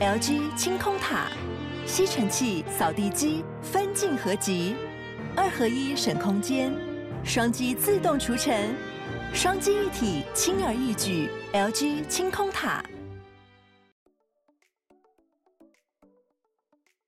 LG 清空塔，吸尘器、扫地机分镜合集，二合一省空间，双击自动除尘，双机一体轻而易举。LG 清空塔。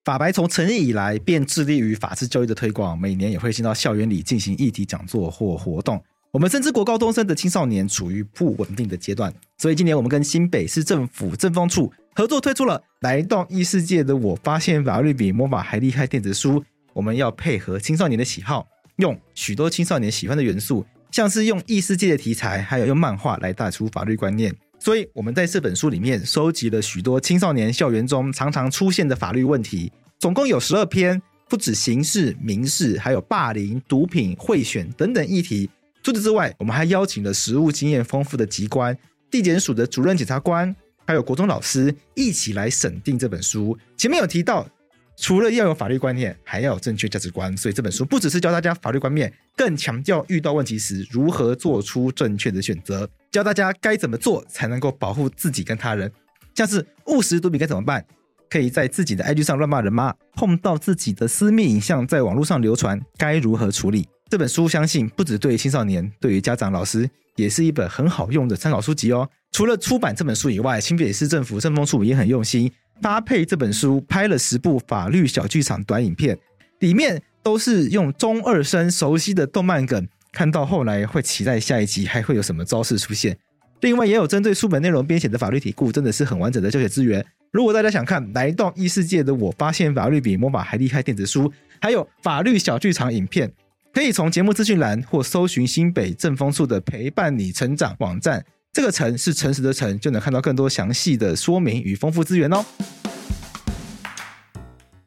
法白从成立以来便致力于法治教育的推广，每年也会进到校园里进行议题讲座或活动。我们深知国高中生的青少年处于不稳定的阶段，所以今年我们跟新北市政府政风处合作推出了《来到异世界的我发现法律比魔法还厉害》电子书。我们要配合青少年的喜好，用许多青少年喜欢的元素，像是用异世界的题材，还有用漫画来带出法律观念。所以我们在这本书里面收集了许多青少年校园中常常出现的法律问题，总共有十二篇，不止刑事、民事，还有霸凌、毒品、贿选等等议题。除此之外，我们还邀请了实务经验丰富的籍官、地检署的主任检察官，还有国中老师一起来审定这本书。前面有提到。除了要有法律观念，还要有正确价值观。所以这本书不只是教大家法律观念，更强调遇到问题时如何做出正确的选择，教大家该怎么做才能够保护自己跟他人。像是误食毒品该怎么办？可以在自己的 IG 上乱骂人吗？碰到自己的私密影像在网络上流传，该如何处理？这本书相信不只对青少年，对于家长、老师也是一本很好用的参考书籍哦。除了出版这本书以外，新北市政府政风处也很用心。搭配这本书拍了十部法律小剧场短影片，里面都是用中二生熟悉的动漫梗，看到后来会期待下一集还会有什么招式出现。另外也有针对书本内容编写的法律题库，真的是很完整的教学资源。如果大家想看《来到异世界的我发现法律比魔法还厉害》电子书，还有法律小剧场影片，可以从节目资讯栏或搜寻新北政风处的陪伴你成长网站。这个“诚”是诚实的“诚”，就能看到更多详细的说明与丰富资源哦。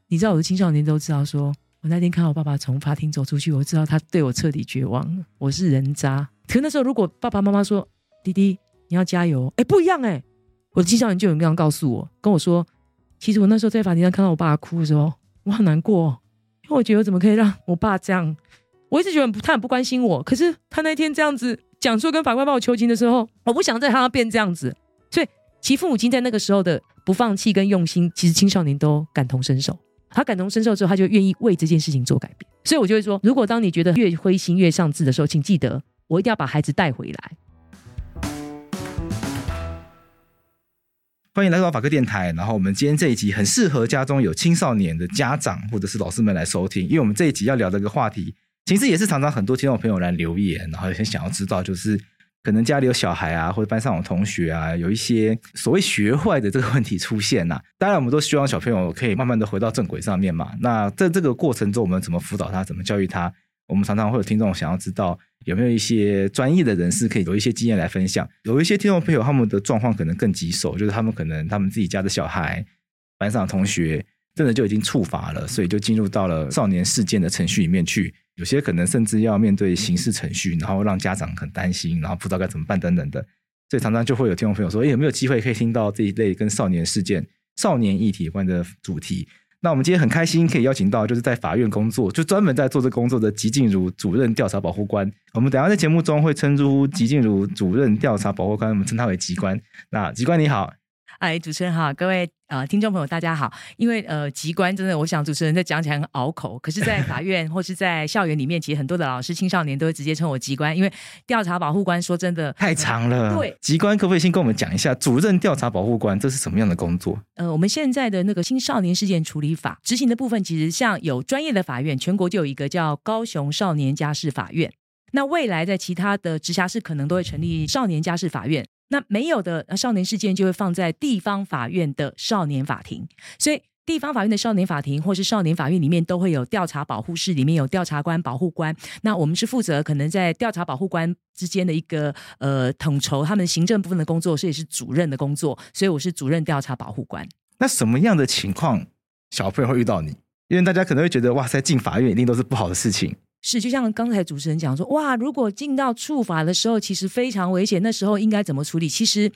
你知道我的青少年都知道说，我那天看到我爸爸从法庭走出去，我知道他对我彻底绝望了。我是人渣。可那时候如果爸爸妈妈说：“弟弟，你要加油。”哎，不一样哎。我的青少年就有这样告诉我，跟我说：“其实我那时候在法庭上看到我爸爸哭的时候，我好难过，因为我觉得我怎么可以让我爸这样？我一直觉得他很不关心我，可是他那天这样子。”讲说跟法官帮我求情的时候，我不想再让他变这样子，所以其父母亲在那个时候的不放弃跟用心，其实青少年都感同身受。他感同身受之后，他就愿意为这件事情做改变。所以我就会说，如果当你觉得越灰心越丧志的时候，请记得我一定要把孩子带回来。欢迎来到法客电台。然后我们今天这一集很适合家中有青少年的家长或者是老师们来收听，因为我们这一集要聊的一个话题。其实也是常常很多听众朋友来留言，然后也很想要知道，就是可能家里有小孩啊，或者班上有同学啊，有一些所谓学坏的这个问题出现呐、啊。当然，我们都希望小朋友可以慢慢的回到正轨上面嘛。那在这个过程中，我们怎么辅导他，怎么教育他？我们常常会有听众想要知道，有没有一些专业的人士可以有一些经验来分享。有一些听众朋友他们的状况可能更棘手，就是他们可能他们自己家的小孩、班上的同学，真的就已经触法了，所以就进入到了少年事件的程序里面去。有些可能甚至要面对刑事程序，然后让家长很担心，然后不知道该怎么办等等的。所以常常就会有听众朋友说：“诶，有没有机会可以听到这一类跟少年事件、少年议题有关的主题？”那我们今天很开心可以邀请到就是在法院工作，就专门在做这工作的吉静茹主任调查保护官。我们等下在节目中会称呼吉静茹主任调查保护官，我们称他为吉官。那吉官你好。哎，主持人好，各位呃听众朋友大家好。因为呃，籍关真的，我想主持人在讲起来很拗口，可是，在法院或是在校园里面，其实很多的老师、青少年都会直接称我籍关，因为调查保护官说真的太长了。呃、对，籍官可不可以先跟我们讲一下，主任调查保护官这是什么样的工作？呃，我们现在的那个青少年事件处理法执行的部分，其实像有专业的法院，全国就有一个叫高雄少年家事法院。那未来在其他的直辖市可能都会成立少年家事法院。那没有的少年事件就会放在地方法院的少年法庭，所以地方法院的少年法庭或是少年法院里面都会有调查保护室，里面有调查官、保护官。那我们是负责可能在调查保护官之间的一个呃统筹他们行政部分的工作，所以是主任的工作，所以我是主任调查保护官。那什么样的情况小朋友会遇到你？因为大家可能会觉得哇塞，进法院一定都是不好的事情。是，就像刚才主持人讲说，哇，如果进到触法的时候，其实非常危险。那时候应该怎么处理？其实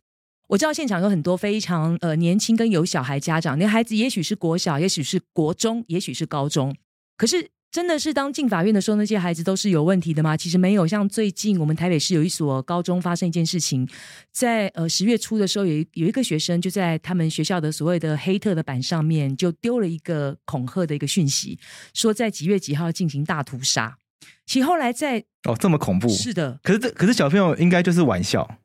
我知道现场有很多非常呃年轻跟有小孩家长，那孩子也许是国小，也许是国中，也许是高中。可是真的是当进法院的时候，那些孩子都是有问题的吗？其实没有。像最近我们台北市有一所高中发生一件事情，在呃十月初的时候，有一有一个学生就在他们学校的所谓的黑特的板上面就丢了一个恐吓的一个讯息，说在几月几号进行大屠杀。其后来在哦这么恐怖，是的。可是这可是小朋友应该就是玩笑，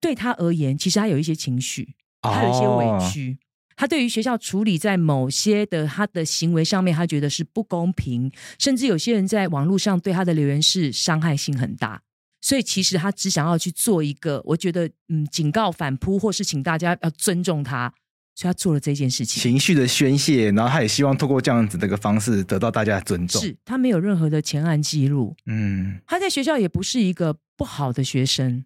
对他而言，其实他有一些情绪，他有一些委屈。哦他对于学校处理在某些的他的行为上面，他觉得是不公平，甚至有些人在网络上对他的留言是伤害性很大，所以其实他只想要去做一个，我觉得嗯，警告反扑，或是请大家要尊重他，所以他做了这件事情，情绪的宣泄，然后他也希望透过这样子的一个方式得到大家的尊重。是他没有任何的前案记录，嗯，他在学校也不是一个不好的学生，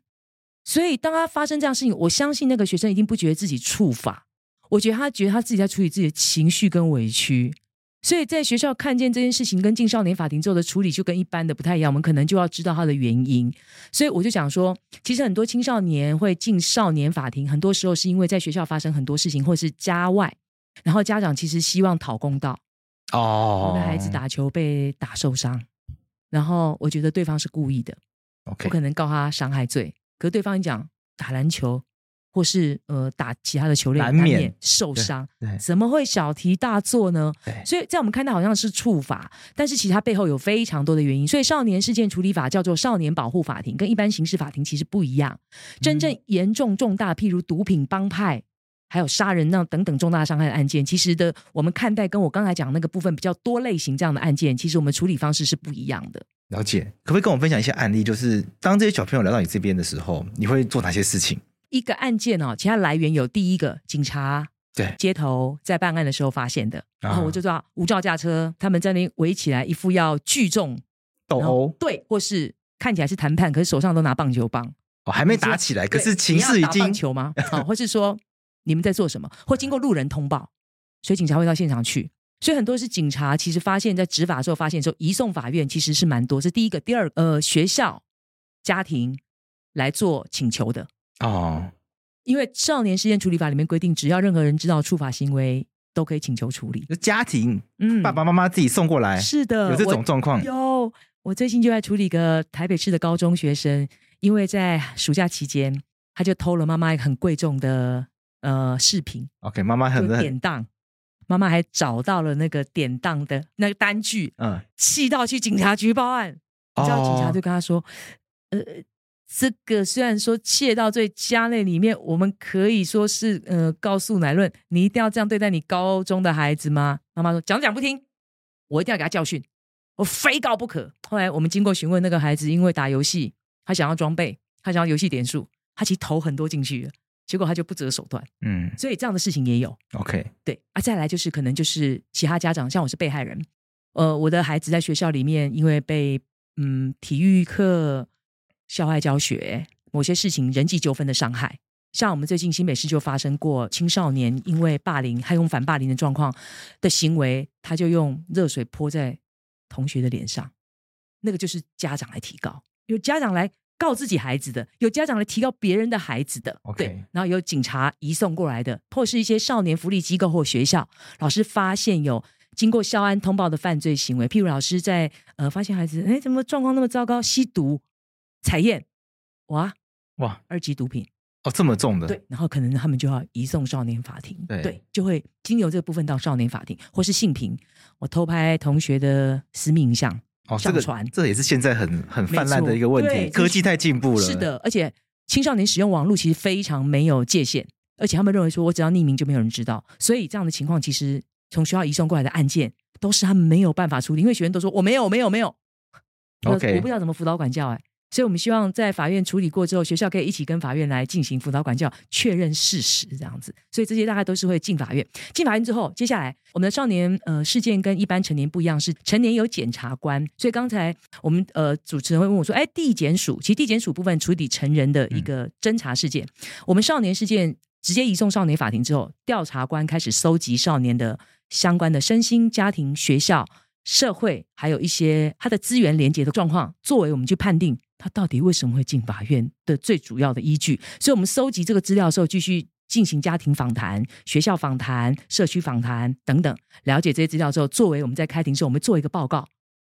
所以当他发生这样事情，我相信那个学生一定不觉得自己触法。我觉得他觉得他自己在处理自己的情绪跟委屈，所以在学校看见这件事情跟进少年法庭之后的处理就跟一般的不太一样，我们可能就要知道他的原因。所以我就想说，其实很多青少年会进少年法庭，很多时候是因为在学校发生很多事情，或是家外，然后家长其实希望讨公道。哦，我的孩子打球被打受伤，然后我觉得对方是故意的.我可能告他伤害罪，可是对方一讲打篮球。或是呃打其他的球类难免受伤，怎么会小题大做呢？所以在我们看到好像是处罚，但是其实它背后有非常多的原因。所以少年事件处理法叫做少年保护法庭，跟一般刑事法庭其实不一样。真正严重重大，譬如毒品帮派，还有杀人那等等重大伤害的案件，其实的我们看待跟我刚才讲那个部分比较多类型这样的案件，其实我们处理方式是不一样的。了解，可不可以跟我们分享一些案例？就是当这些小朋友来到你这边的时候，你会做哪些事情？一个案件哦，其他来源有第一个警察对街头在办案的时候发现的，然后我就知道无照驾车，他们在那围起来，一副要聚众斗殴，对，或是看起来是谈判，可是手上都拿棒球棒哦，还没打起来，可是情势已经棒球吗？啊，或是说你们在做什么？或经过路人通报，所以警察会到现场去，所以很多是警察其实发现，在执法的时候发现之后移送法院，其实是蛮多。是第一个，第二个，呃，学校家庭来做请求的。哦，因为少年事件处理法里面规定，只要任何人知道触法行为，都可以请求处理。就家庭，嗯，爸爸妈妈自己送过来，是的，有这种状况。有，我最近就在处理一个台北市的高中学生，因为在暑假期间，他就偷了妈妈一个很贵重的呃饰品。OK，妈妈很典当，妈妈还找到了那个典当的那个单据，嗯，气到去警察局报案。你知道警察就跟他说，哦、呃。这个虽然说窃盗罪家内里面，我们可以说是呃告诉乃论，你一定要这样对待你高中的孩子吗？妈妈说讲讲不听，我一定要给他教训，我非告不可。后来我们经过询问那个孩子，因为打游戏，他想要装备，他想要游戏点数，他其实投很多进去了，结果他就不择手段。嗯，所以这样的事情也有。OK，对啊，再来就是可能就是其他家长，像我是被害人，呃，我的孩子在学校里面因为被嗯体育课。校外教学，某些事情人际纠纷的伤害，像我们最近新北市就发生过青少年因为霸凌，还用反霸凌的状况的行为，他就用热水泼在同学的脸上，那个就是家长来提高，有家长来告自己孩子的，有家长来提高别人的孩子的.对，然后有警察移送过来的，或是一些少年福利机构或学校老师发现有经过校安通报的犯罪行为，譬如老师在呃发现孩子哎怎么状况那么糟糕，吸毒。采验，哇哇，二级毒品哦，这么重的，对，然后可能他们就要移送少年法庭，对，对，就会经由这个部分到少年法庭，或是性平，我偷拍同学的私密影像，哦，上传，这也是现在很很泛滥的一个问题，科技太进步了，是的，而且青少年使用网络其实非常没有界限，而且他们认为说我只要匿名就没有人知道，所以这样的情况其实从学校移送过来的案件都是他们没有办法处理，因为学员都说我没有，没有，没有，OK，我不知道怎么辅导管教，哎。所以，我们希望在法院处理过之后，学校可以一起跟法院来进行辅导管教，确认事实这样子。所以，这些大概都是会进法院。进法院之后，接下来我们的少年呃事件跟一般成年不一样，是成年有检察官。所以，刚才我们呃主持人会问我说：“哎，地检署，其实地检署部分处理成人的一个侦查事件，我们少年事件直接移送少年法庭之后，调查官开始搜集少年的相关的身心、家庭、学校、社会，还有一些他的资源连接的状况，作为我们去判定。”他到底为什么会进法院的最主要的依据？所以，我们搜集这个资料的时候，继续进行家庭访谈、学校访谈、社区访谈等等，了解这些资料之后，作为我们在开庭时候，我们做一个报告，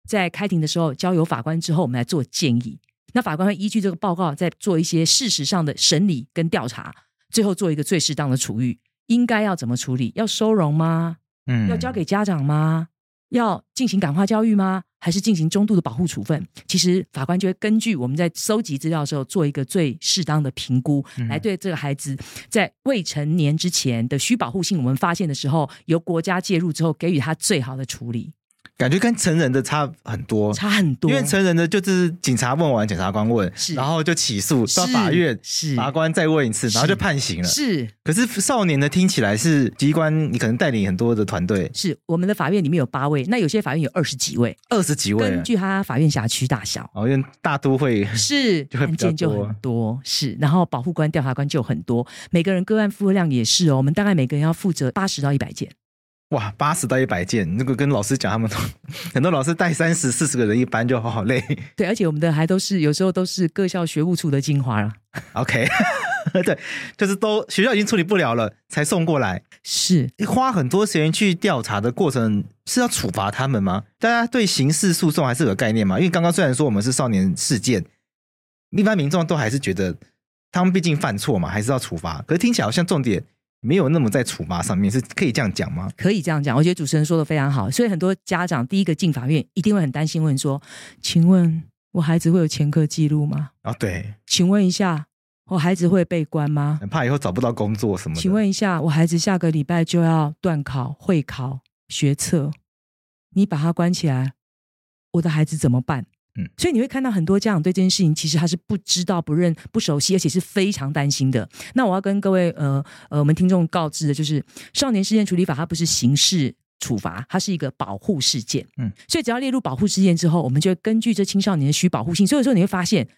在开庭的时候交由法官之后，我们来做建议。那法官会依据这个报告，再做一些事实上的审理跟调查，最后做一个最适当的处遇。应该要怎么处理？要收容吗？嗯，要交给家长吗？要进行感化教育吗？还是进行中度的保护处分？其实法官就会根据我们在搜集资料的时候，做一个最适当的评估，嗯、来对这个孩子在未成年之前的需保护性，我们发现的时候，由国家介入之后，给予他最好的处理。感觉跟成人的差很多，差很多。因为成人的就是警察问完，检察官问，是，然后就起诉到法院，是，法官再问一次，然后就判刑了。是。可是少年的听起来是机关，你可能带领很多的团队。是，我们的法院里面有八位，那有些法院有二十几位，二十几位。根据他法院辖区大小，哦，因为大都会是 案件就很多，是，然后保护官、调查官就很多，每个人个案负荷量也是哦，我们大概每个人要负责八十到一百件。哇，八十到一百件，那个跟老师讲，他们都很多老师带三十四十个人一班就好好累。对，而且我们的还都是有时候都是各校学务处的精华了。OK，对，就是都学校已经处理不了了，才送过来。是花很多时间去调查的过程，是要处罚他们吗？大家对刑事诉讼还是有个概念吗？因为刚刚虽然说我们是少年事件，一般民众都还是觉得他们毕竟犯错嘛，还是要处罚。可是听起来好像重点。没有那么在处罚上面，是可以这样讲吗？可以这样讲，我觉得主持人说的非常好。所以很多家长第一个进法院，一定会很担心，问说：“请问我孩子会有前科记录吗？”啊，对。请问一下，我孩子会被关吗？很怕以后找不到工作什么的。请问一下，我孩子下个礼拜就要断考、会考、学测，你把他关起来，我的孩子怎么办？嗯，所以你会看到很多家长对这件事情，其实他是不知道、不认、不熟悉，而且是非常担心的。那我要跟各位呃呃我们听众告知的就是，《少年事件处理法》它不是刑事处罚，它是一个保护事件。嗯，所以只要列入保护事件之后，我们就会根据这青少年的需保护性。所以有时候你会发现，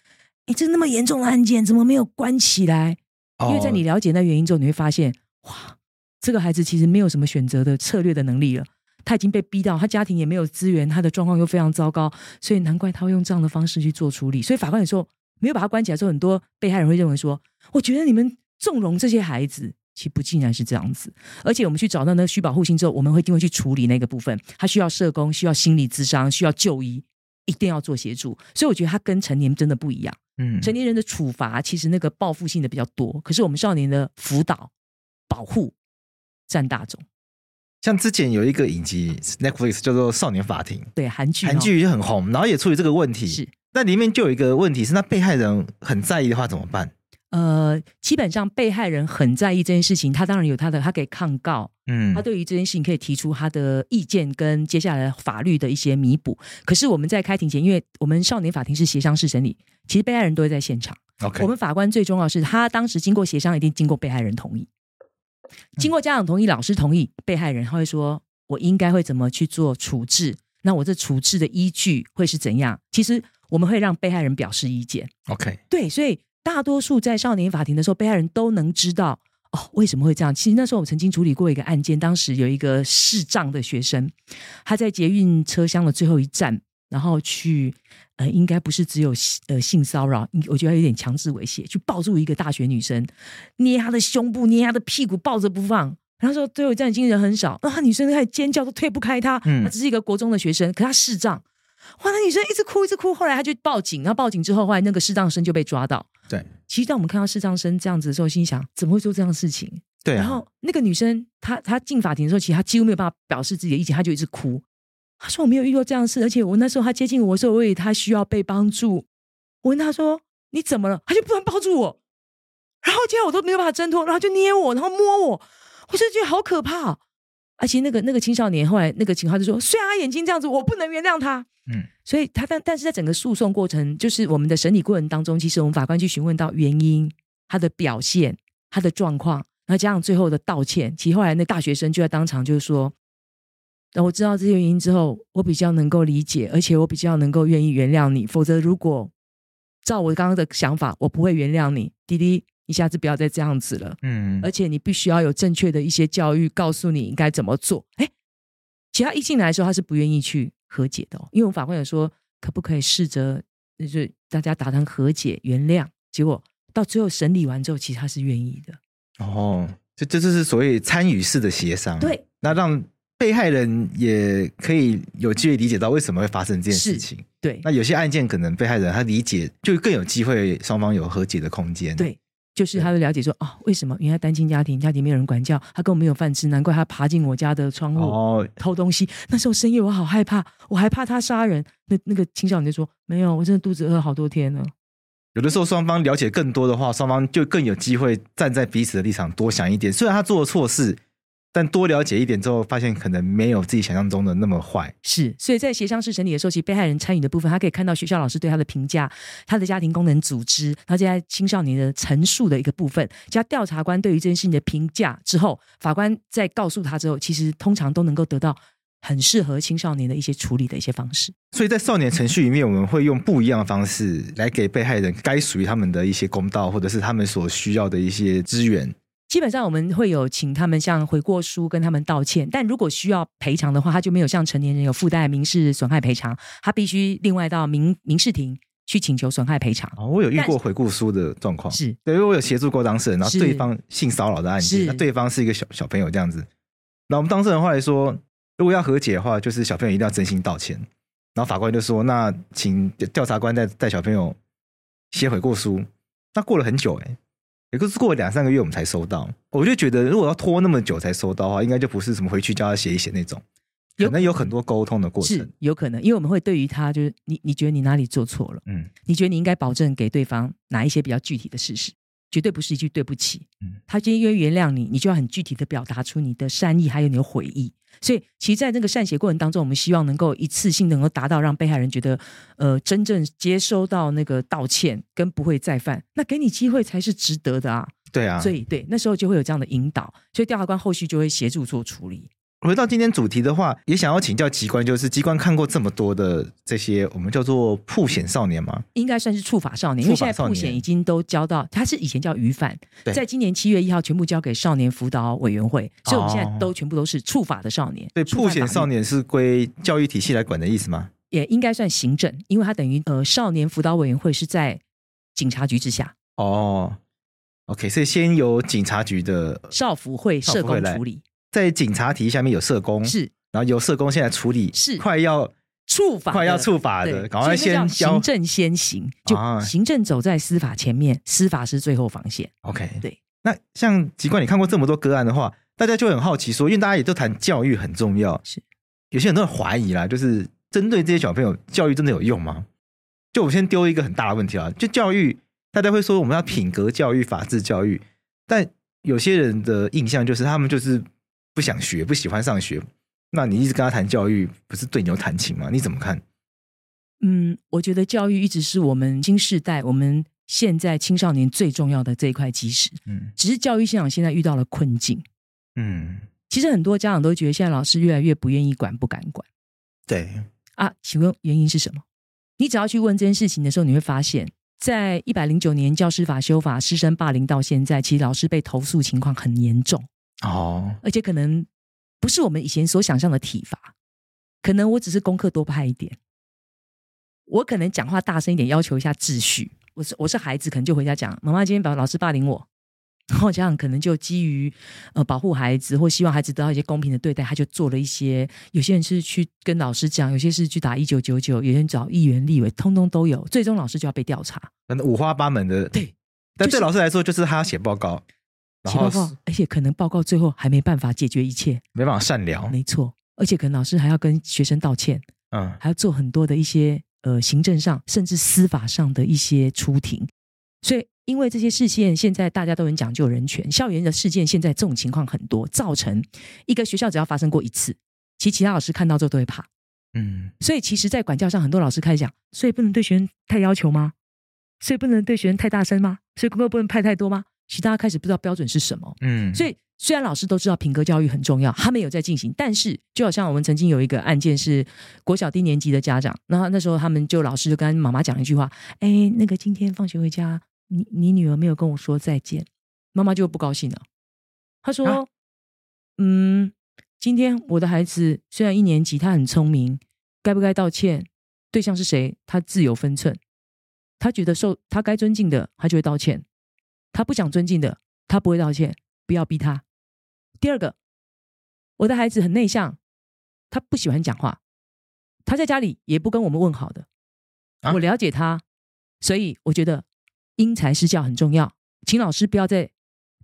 哎，这那么严重的案件怎么没有关起来？因为在你了解那原因之后，你会发现，哇，这个孩子其实没有什么选择的策略的能力了。他已经被逼到，他家庭也没有资源，他的状况又非常糟糕，所以难怪他会用这样的方式去做处理。所以法官也说，没有把他关起来之后，很多被害人会认为说，我觉得你们纵容这些孩子，其实不竟然是这样子。而且我们去找到那个需保护性之后，我们会一定会去处理那个部分，他需要社工，需要心理咨商，需要就医，一定要做协助。所以我觉得他跟成年真的不一样。嗯，成年人的处罚其实那个报复性的比较多，可是我们少年的辅导、保护占大宗。像之前有一个影集 Netflix 叫做《少年法庭》，对，韩剧，韩剧就很红，然后也处理这个问题。是，那里面就有一个问题是，那被害人很在意的话怎么办？呃，基本上被害人很在意这件事情，他当然有他的，他可以抗告，嗯，他对于这件事情可以提出他的意见跟接下来法律的一些弥补。可是我们在开庭前，因为我们少年法庭是协商式审理，其实被害人都会在现场。OK，我们法官最重要的是他当时经过协商，一定经过被害人同意。经过家长同意、老师同意，被害人他会说：“我应该会怎么去做处置？那我这处置的依据会是怎样？”其实我们会让被害人表示意见。OK，对，所以大多数在少年法庭的时候，被害人都能知道哦，为什么会这样。其实那时候我曾经处理过一个案件，当时有一个视障的学生，他在捷运车厢的最后一站，然后去。呃，应该不是只有呃性骚扰，我觉得有点强制猥亵，去抱住一个大学女生，捏她的胸部，捏她的屁股，抱着不放。然后说对我这样已经人很少，那女生开始尖叫，都推不开她。嗯，她只是一个国中的学生，可她视障，哇，那女生一直哭一直哭。后来她就报警，然后报警之后，后来那个视障生就被抓到。对，其实当我们看到视障生这样子的时候，心想怎么会做这样的事情？对、啊，然后那个女生她她进法庭的时候，其实她几乎没有办法表示自己的意见，她就一直哭。他说：“我没有遇到这样的事，而且我那时候他接近我的时候，我以为他需要被帮助。我问他说：‘你怎么了？’他就不能抱住我，然后接着我都没有办法挣脱，然后就捏我，然后摸我，我就觉得好可怕。而且那个那个青少年后来那个情况就说：虽然他眼睛这样子，我不能原谅他。嗯，所以他但但是在整个诉讼过程，就是我们的审理过程当中，其实我们法官去询问到原因、他的表现、他的状况，然后加上最后的道歉。其实后来那大学生就在当场就是说。”那我知道这些原因之后，我比较能够理解，而且我比较能够愿意原谅你。否则，如果照我刚刚的想法，我不会原谅你，弟弟，你下次不要再这样子了。嗯，而且你必须要有正确的一些教育，告诉你应该怎么做。哎，其他一进来的时候，他是不愿意去和解的哦，因为我们法官有说，可不可以试着，就是大家达成和解、原谅？结果到最后审理完之后，其实他是愿意的。哦，这这就是所谓参与式的协商。对，那让被害人也可以有机会理解到为什么会发生这件事情。对，那有些案件可能被害人他理解就更有机会双方有和解的空间。对。就是他会了解说啊、哦，为什么？原来单亲家庭，家庭没有人管教，他根本没有饭吃，难怪他爬进我家的窗户、哦、偷东西。那时候深夜我好害怕，我还怕他杀人。那那个青少年就说：“没有，我真的肚子饿好多天了。”有的时候双方了解更多的话，双方就更有机会站在彼此的立场多想一点。虽然他做了错事。但多了解一点之后，发现可能没有自己想象中的那么坏。是，所以在协商式审理的时候，其实被害人参与的部分，他可以看到学校老师对他的评价，他的家庭功能组织，他在青少年的陈述的一个部分，加调查官对于这件事情的评价之后，法官在告诉他之后，其实通常都能够得到很适合青少年的一些处理的一些方式。所以在少年程序里面，我们会用不一样的方式来给被害人该属于他们的一些公道，或者是他们所需要的一些资源。基本上我们会有请他们像悔过书跟他们道歉，但如果需要赔偿的话，他就没有像成年人有附带民事损害赔偿，他必须另外到民民事庭去请求损害赔偿。哦，我有遇过悔过书的状况，是对，因为我有协助过当事人，然后对方性骚扰的案件，那对方是一个小小朋友这样子，那我们当事人后来说，如果要和解的话，就是小朋友一定要真心道歉，然后法官就说，那请调查官带带小朋友写悔过书，那过了很久哎。也就是过了两三个月，我们才收到。我就觉得，如果要拖那么久才收到的话，应该就不是什么回去叫他写一写那种，可能有很多沟通的过程。是有可能，因为我们会对于他，就是你，你觉得你哪里做错了？嗯，你觉得你应该保证给对方哪一些比较具体的事实？绝对不是一句对不起。嗯，他今天因为原谅你，你就要很具体的表达出你的善意，还有你的悔意。所以，其实，在这个善写过程当中，我们希望能够一次性能够达到让被害人觉得，呃，真正接收到那个道歉跟不会再犯，那给你机会才是值得的啊。对啊，所以对，那时候就会有这样的引导，所以调查官后续就会协助做处理。回到今天主题的话，也想要请教机关，就是机关看过这么多的这些我们叫做曝险少年吗？应该算是触法少年，因为现在曝险已经都交到，他是以前叫虞犯，在今年七月一号全部交给少年辅导委员会，所以我们现在都全部都是触法的少年。对，曝险少年是归教育体系来管的意思吗？也应该算行政，因为他等于呃少年辅导委员会是在警察局之下。哦，OK，所以先由警察局的少辅会社工处理。在警察体系下面有社工，是，然后有社工现在处理，是快要处罚，快要处罚的，赶快先行政先行，就行政走在司法前面，司法是最后防线。OK，对。那像籍贯，你看过这么多个案的话，大家就很好奇说，因为大家也都谈教育很重要，是有些人都很怀疑啦，就是针对这些小朋友，教育真的有用吗？就我先丢一个很大的问题啊，就教育，大家会说我们要品格教育、法治教育，但有些人的印象就是他们就是。不想学，不喜欢上学，那你一直跟他谈教育，不是对牛弹琴吗？你怎么看？嗯，我觉得教育一直是我们新时代、我们现在青少年最重要的这一块基石。嗯，只是教育现场现在遇到了困境。嗯，其实很多家长都觉得现在老师越来越不愿意管、不敢管。对啊，请问原因是什么？你只要去问这件事情的时候，你会发现在一百零九年教师法修法、师生霸凌到现在，其实老师被投诉情况很严重。哦，而且可能不是我们以前所想象的体罚，可能我只是功课多拍一点，我可能讲话大声一点，要求一下秩序。我是我是孩子，可能就回家讲，妈妈今天把老师霸凌我，然后家长可能就基于呃保护孩子或希望孩子得到一些公平的对待，他就做了一些。有些人是去跟老师讲，有些是去打一九九九，有些人找议员、立委，通通都有。最终老师就要被调查，五花八门的。对，但对老师来说，就是他要写报告。写报告，而且可能报告最后还没办法解决一切，没办法善了。没错，而且可能老师还要跟学生道歉，嗯，还要做很多的一些呃行政上甚至司法上的一些出庭。所以，因为这些事件，现在大家都很讲究人权，校园的事件现在这种情况很多，造成一个学校只要发生过一次，其实其他老师看到之后都会怕。嗯，所以其实，在管教上，很多老师开始讲，所以不能对学生太要求吗？所以不能对学生太大声吗？所以功课不能派太多吗？其实大家开始不知道标准是什么，嗯，所以虽然老师都知道品格教育很重要，他们有在进行，但是就好像我们曾经有一个案件是国小低年级的家长，然后那时候他们就老师就跟妈妈讲一句话，哎，那个今天放学回家，你你女儿没有跟我说再见，妈妈就不高兴了，她说，啊、嗯，今天我的孩子虽然一年级，他很聪明，该不该道歉？对象是谁？他自有分寸，他觉得受他该尊敬的，他就会道歉。他不想尊敬的，他不会道歉。不要逼他。第二个，我的孩子很内向，他不喜欢讲话，他在家里也不跟我们问好的。啊、我了解他，所以我觉得因材施教很重要，请老师不要再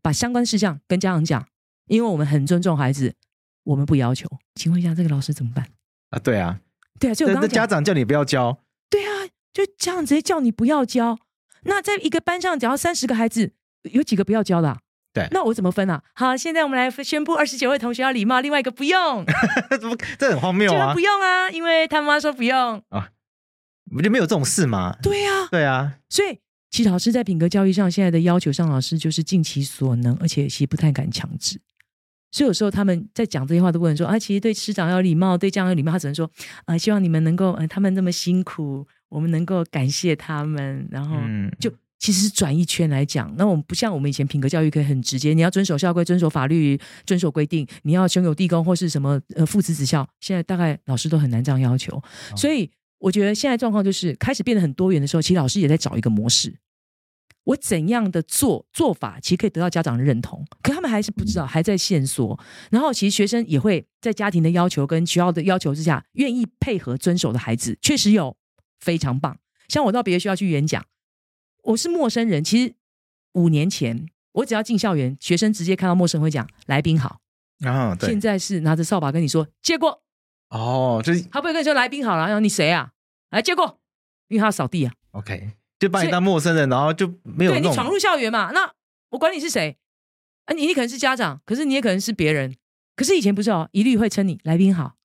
把相关事项跟家长讲，因为我们很尊重孩子，我们不要求。请问一下，这个老师怎么办？啊，对啊，对啊，就我刚刚家长叫你不要教，对啊，就家长直接叫你不要教。那在一个班上，只要三十个孩子，有几个不要教的、啊？对，那我怎么分啊？好，现在我们来宣布，二十九位同学要礼貌，另外一个不用。怎么？这很荒谬啊！不用啊，因为他妈说不用啊。不就没有这种事吗？对呀、啊，对啊。所以，其实老师在品格教育上，现在的要求上，老师就是尽其所能，而且其实不太敢强制。所以有时候他们在讲这些话，都不能说啊，其实对师长要礼貌，对家长要礼貌。他只能说啊，希望你们能够，呃，他们那么辛苦，我们能够感谢他们，然后就。嗯其实是转一圈来讲，那我们不像我们以前品格教育可以很直接，你要遵守校规、遵守法律、遵守规定，你要兄友弟恭或是什么呃父慈子孝。现在大概老师都很难这样要求，哦、所以我觉得现在状况就是开始变得很多元的时候，其实老师也在找一个模式，我怎样的做做法，其实可以得到家长的认同，可他们还是不知道，还在线索。然后其实学生也会在家庭的要求跟学校的要求之下，愿意配合遵守的孩子确实有非常棒。像我到别的学校去演讲。我是陌生人，其实五年前我只要进校园，学生直接看到陌生人会讲“来宾好”，啊，对。现在是拿着扫把跟你说“借过”，哦，就是他不会跟你说“来宾好”了，然后你谁啊？来借过，因为他要扫地啊。OK，就把你当陌生人，然后就没有对你闯入校园嘛？那我管你是谁啊？你你可能是家长，可是你也可能是别人。可是以前不是哦，一律会称你“来宾好”，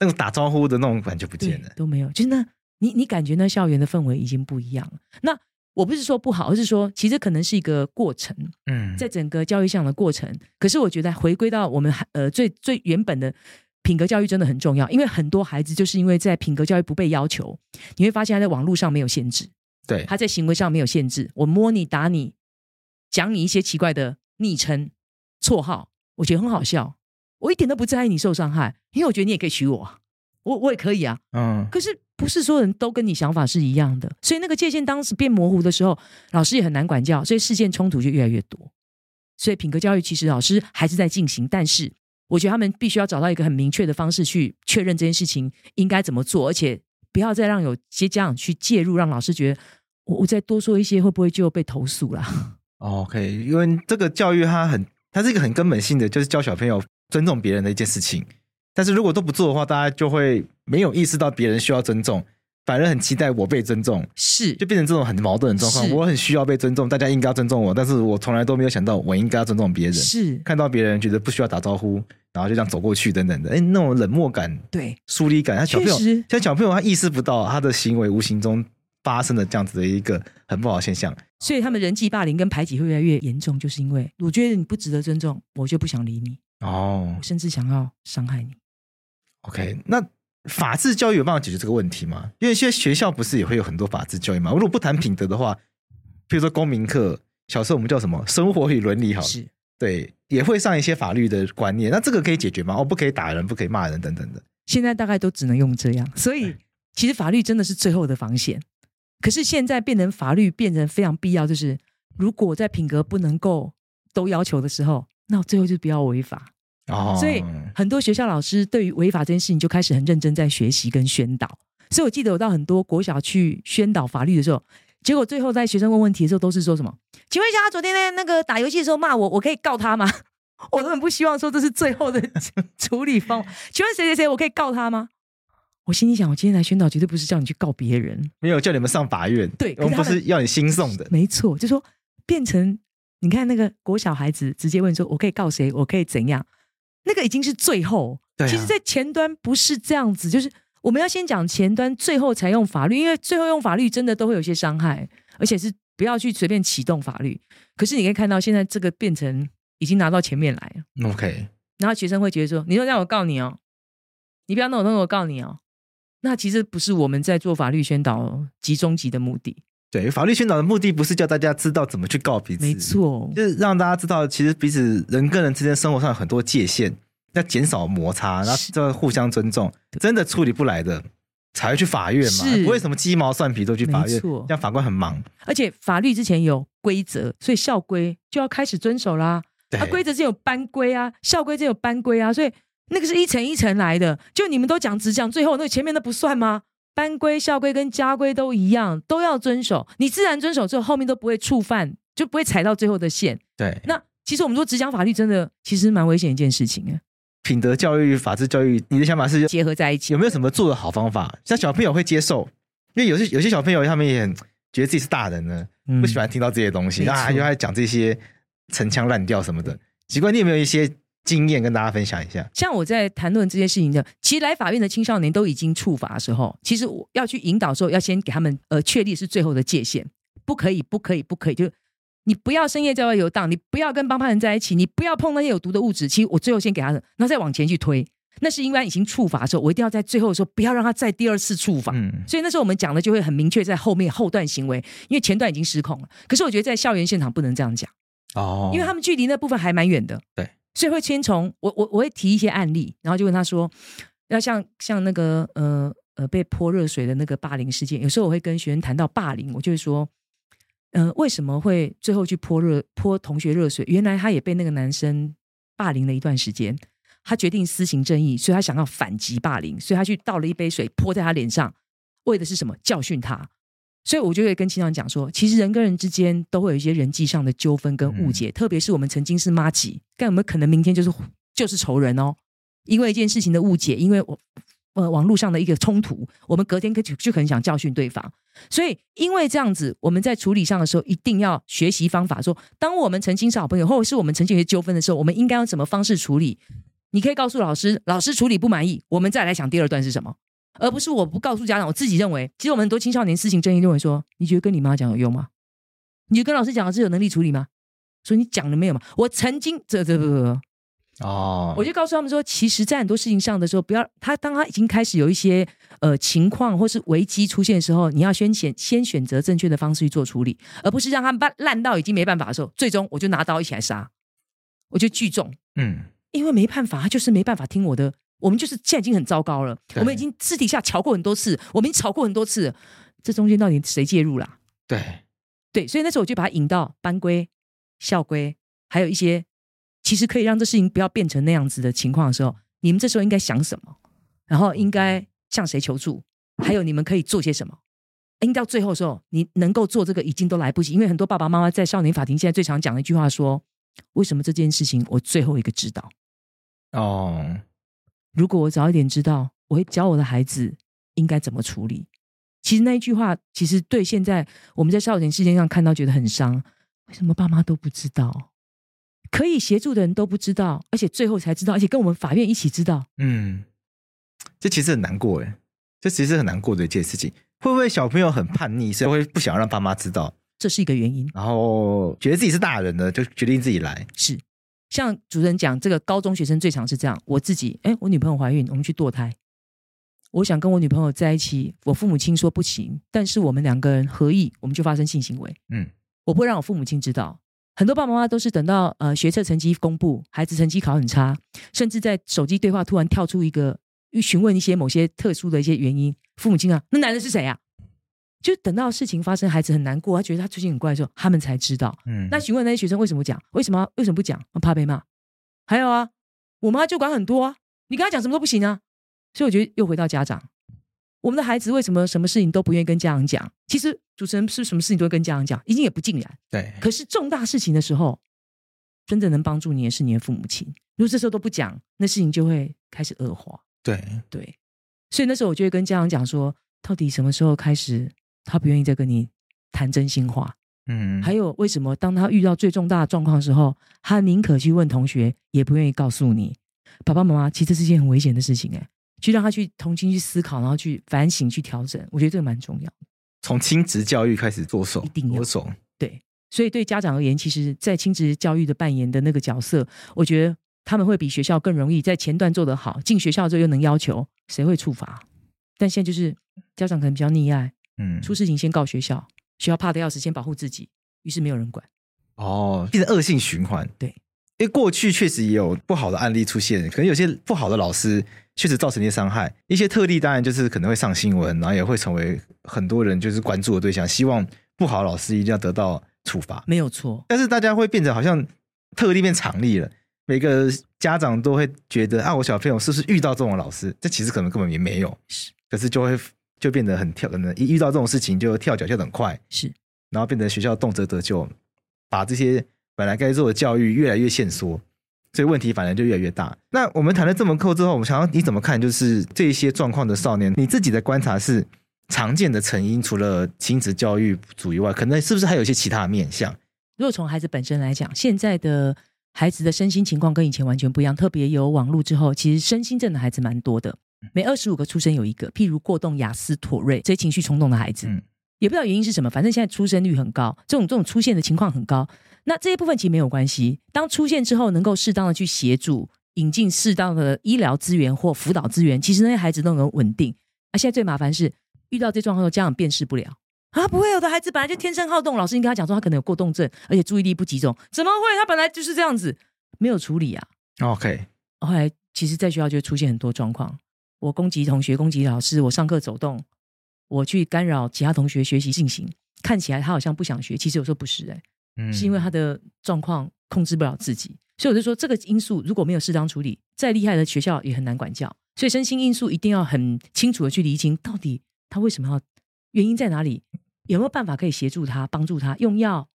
那种打招呼的那种感觉不见了，都没有。就是那，你你感觉那校园的氛围已经不一样了。那。我不是说不好，而是说其实可能是一个过程。嗯，在整个教育上的过程，可是我觉得回归到我们呃最最原本的品格教育真的很重要，因为很多孩子就是因为在品格教育不被要求，你会发现他在网络上没有限制，对，他在行为上没有限制。我摸你、打你、讲你一些奇怪的昵称、绰号，我觉得很好笑，我一点都不在意你受伤害，因为我觉得你也可以娶我，我我也可以啊，嗯，可是。不是所有人都跟你想法是一样的，所以那个界限当时变模糊的时候，老师也很难管教，所以事件冲突就越来越多。所以品格教育其实老师还是在进行，但是我觉得他们必须要找到一个很明确的方式去确认这件事情应该怎么做，而且不要再让有些家长去介入，让老师觉得我我再多说一些会不会就被投诉了？OK，因为这个教育它很，它是一个很根本性的，就是教小朋友尊重别人的一件事情。但是如果都不做的话，大家就会没有意识到别人需要尊重，反而很期待我被尊重，是。就变成这种很矛盾的状况。我很需要被尊重，大家应该要尊重我，但是我从来都没有想到我应该要尊重别人。是。看到别人觉得不需要打招呼，然后就这样走过去等等的，哎，那种冷漠感、对。疏离感，他小朋友像小朋友他意识不到他的行为无形中发生了这样子的一个很不好的现象，所以他们人际霸凌跟排挤会越来越严重，就是因为我觉得你不值得尊重，我就不想理你。哦，我甚至想要伤害你。OK，那法治教育有办法解决这个问题吗？因为现在学校不是也会有很多法治教育吗？如果不谈品德的话，比如说公民课，小时候我们叫什么？生活与伦理，好，是对，也会上一些法律的观念。那这个可以解决吗？哦，不可以打人，不可以骂人，等等的。现在大概都只能用这样。所以其实法律真的是最后的防线。可是现在变成法律变成非常必要，就是如果在品格不能够都要求的时候，那最后就不要违法。哦，所以很多学校老师对于违法这件事情就开始很认真在学习跟宣导。所以我记得我到很多国小去宣导法律的时候，结果最后在学生问问题的时候，都是说什么？请问一下，他昨天呢那个打游戏的时候骂我，我可以告他吗？我都很不希望说这是最后的处理方法。请问谁谁谁，我可以告他吗？我心里想，我今天来宣导绝对不是叫你去告别人，没有叫你们上法院，对，我们不是要你兴送的，没错，就说变成你看那个国小孩子直接问说，我可以告谁？我可以怎样？那个已经是最后，啊、其实，在前端不是这样子，就是我们要先讲前端，最后才用法律，因为最后用法律真的都会有些伤害，而且是不要去随便启动法律。可是你可以看到，现在这个变成已经拿到前面来了。OK，然后学生会觉得说：“你说让我告你哦，你不要弄我弄我告你哦。”那其实不是我们在做法律宣导集中集的目的。对，法律宣导的目的不是叫大家知道怎么去告彼此，没错，就是让大家知道，其实彼此人跟人之间生活上有很多界限，要减少摩擦，然后就互相尊重。真的处理不来的，才会去法院嘛。不会什么鸡毛蒜皮都去法院，这样法官很忙。而且法律之前有规则，所以校规就要开始遵守啦。啊，规则是有班规啊，校规是有班规啊，所以那个是一层一层来的。就你们都讲只讲最后，那个前面的不算吗？班规、校规跟家规都一样，都要遵守。你自然遵守之后，后面都不会触犯，就不会踩到最后的线。对，那其实我们说只讲法律，真的其实蛮危险一件事情哎。品德教育、法治教育，你的想法是结合在一起？有没有什么做的好方法，像小朋友会接受？因为有些有些小朋友他们也很觉得自己是大人呢，嗯、不喜欢听到这些东西啊，又爱讲这些陈腔滥调什么的。奇怪，你有没有一些？经验跟大家分享一下，像我在谈论这些事情的，其实来法院的青少年都已经触法的时候，其实我要去引导的时候，要先给他们呃确立是最后的界限，不可以，不可以，不可以，就你不要深夜在外游荡，你不要跟帮派人在一起，你不要碰那些有毒的物质。其实我最后先给他的，然后再往前去推，那是因为已经触法的时候，我一定要在最后的时候不要让他再第二次触法。嗯，所以那时候我们讲的就会很明确，在后面后段行为，因为前段已经失控了。可是我觉得在校园现场不能这样讲哦，因为他们距离那部分还蛮远的。对。所以会先从我我我会提一些案例，然后就问他说，要像像那个呃呃被泼热水的那个霸凌事件，有时候我会跟学生谈到霸凌，我就会说，呃为什么会最后去泼热泼同学热水？原来他也被那个男生霸凌了一段时间，他决定私行正义，所以他想要反击霸凌，所以他去倒了一杯水泼在他脸上，为的是什么？教训他。所以我就会跟青长讲说，其实人跟人之间都会有一些人际上的纠纷跟误解，嗯、特别是我们曾经是妈吉，但我们可能明天就是 就是仇人哦。因为一件事情的误解，因为我呃网络上的一个冲突，我们隔天可就就很想教训对方。所以因为这样子，我们在处理上的时候一定要学习方法说，说当我们曾经是好朋友，或者是我们曾经有些纠纷的时候，我们应该用什么方式处理？你可以告诉老师，老师处理不满意，我们再来想第二段是什么。而不是我不告诉家长，我自己认为，其实我们很多青少年事情正义，认为说，你觉得跟你妈讲有用吗？你觉得跟老师讲的是有能力处理吗？所以你讲了没有嘛？我曾经这这这这哦，我就告诉他们说，其实，在很多事情上的时候，不要他当他已经开始有一些呃情况或是危机出现的时候，你要先选先选择正确的方式去做处理，而不是让他们烂烂到已经没办法的时候，最终我就拿刀一起来杀，我就聚众，嗯，因为没办法，他就是没办法听我的。我们就是现在已经很糟糕了，我们已经私底下吵过很多次，我们已经吵过很多次，这中间到底谁介入了？对，对，所以那时候我就把它引到班规、校规，还有一些其实可以让这事情不要变成那样子的情况的时候，你们这时候应该想什么？然后应该向谁求助？还有你们可以做些什么？应到最后的时候，你能够做这个已经都来不及，因为很多爸爸妈妈在少年法庭现在最常讲的一句话说：为什么这件事情我最后一个知道？哦。如果我早一点知道，我会教我的孩子应该怎么处理。其实那一句话，其实对现在我们在少年事件上看到觉得很伤。为什么爸妈都不知道？可以协助的人都不知道，而且最后才知道，而且跟我们法院一起知道。嗯，这其实很难过哎，这其实很难过的一件事情。会不会小朋友很叛逆，所以会不想让爸妈知道？这是一个原因。然后觉得自己是大人了，就决定自己来。是。像主持人讲，这个高中学生最常是这样。我自己，哎，我女朋友怀孕，我们去堕胎。我想跟我女朋友在一起，我父母亲说不行，但是我们两个人合意，我们就发生性行为。嗯，我不会让我父母亲知道。很多爸爸妈妈都是等到呃学测成绩公布，孩子成绩考很差，甚至在手机对话突然跳出一个询问一些某些特殊的一些原因，父母亲啊，那男人是谁啊？就等到事情发生，孩子很难过，他觉得他最近很怪的时候，他们才知道。嗯，那询问那些学生为什么讲？为什么为什么不讲？怕被骂。还有啊，我妈就管很多啊，你跟他讲什么都不行啊。所以我觉得又回到家长，我们的孩子为什么什么事情都不愿意跟家长讲？其实主持人是什么事情都会跟家长讲，一定也不尽然。对。可是重大事情的时候，真正能帮助你的是你的父母亲。如果这时候都不讲，那事情就会开始恶化。对对。所以那时候我就会跟家长讲说，到底什么时候开始？他不愿意再跟你谈真心话，嗯，还有为什么当他遇到最重大的状况的时候，他宁可去问同学，也不愿意告诉你爸爸妈妈。其实这是件很危险的事情，哎，去让他去重新去思考，然后去反省、去调整。我觉得这个蛮重要的。从亲职教育开始着手，一定要着手。对，所以对家长而言，其实，在亲职教育的扮演的那个角色，我觉得他们会比学校更容易在前段做得好。进学校之后又能要求，谁会处罚？但现在就是家长可能比较溺爱。嗯，出事情先告学校，学校怕的要死，先保护自己，于是没有人管。哦，变成恶性循环。对，因为过去确实也有不好的案例出现，可能有些不好的老师确实造成一些伤害。一些特例当然就是可能会上新闻，然后也会成为很多人就是关注的对象。希望不好的老师一定要得到处罚，没有错。但是大家会变成好像特例变常例了。每个家长都会觉得啊，我小朋友是不是遇到这种老师？这其实可能根本也没有，可是就会就变得很跳，可能一遇到这种事情就跳脚跳得很快，是，然后变成学校动辄得咎，把这些本来该做的教育越来越限缩，所以问题反而就越来越大。那我们谈了这么扣之后，我们想要你怎么看？就是这些状况的少年，你自己的观察是常见的成因，除了亲子教育不足以外，可能是不是还有一些其他的面向？如果从孩子本身来讲，现在的。孩子的身心情况跟以前完全不一样，特别有网络之后，其实身心症的孩子蛮多的，每二十五个出生有一个。譬如过动、雅思、妥瑞这些情绪冲动的孩子，也不知道原因是什么，反正现在出生率很高，这种这种出现的情况很高。那这一部分其实没有关系，当出现之后，能够适当的去协助，引进适当的医疗资源或辅导资源，其实那些孩子都能稳定。啊，现在最麻烦是遇到这状况后，家长辨识不了。啊，不会，有的孩子本来就天生好动，老师你跟他讲说他可能有过动症，而且注意力不集中，怎么会？他本来就是这样子，没有处理啊。OK，后来其实，在学校就出现很多状况，我攻击同学，攻击老师，我上课走动，我去干扰其他同学学习进行，看起来他好像不想学，其实有时候不是、欸，哎、嗯，是因为他的状况控制不了自己，所以我就说这个因素如果没有适当处理，再厉害的学校也很难管教，所以身心因素一定要很清楚的去厘清，到底他为什么要，原因在哪里。有没有办法可以协助他、帮助他用药、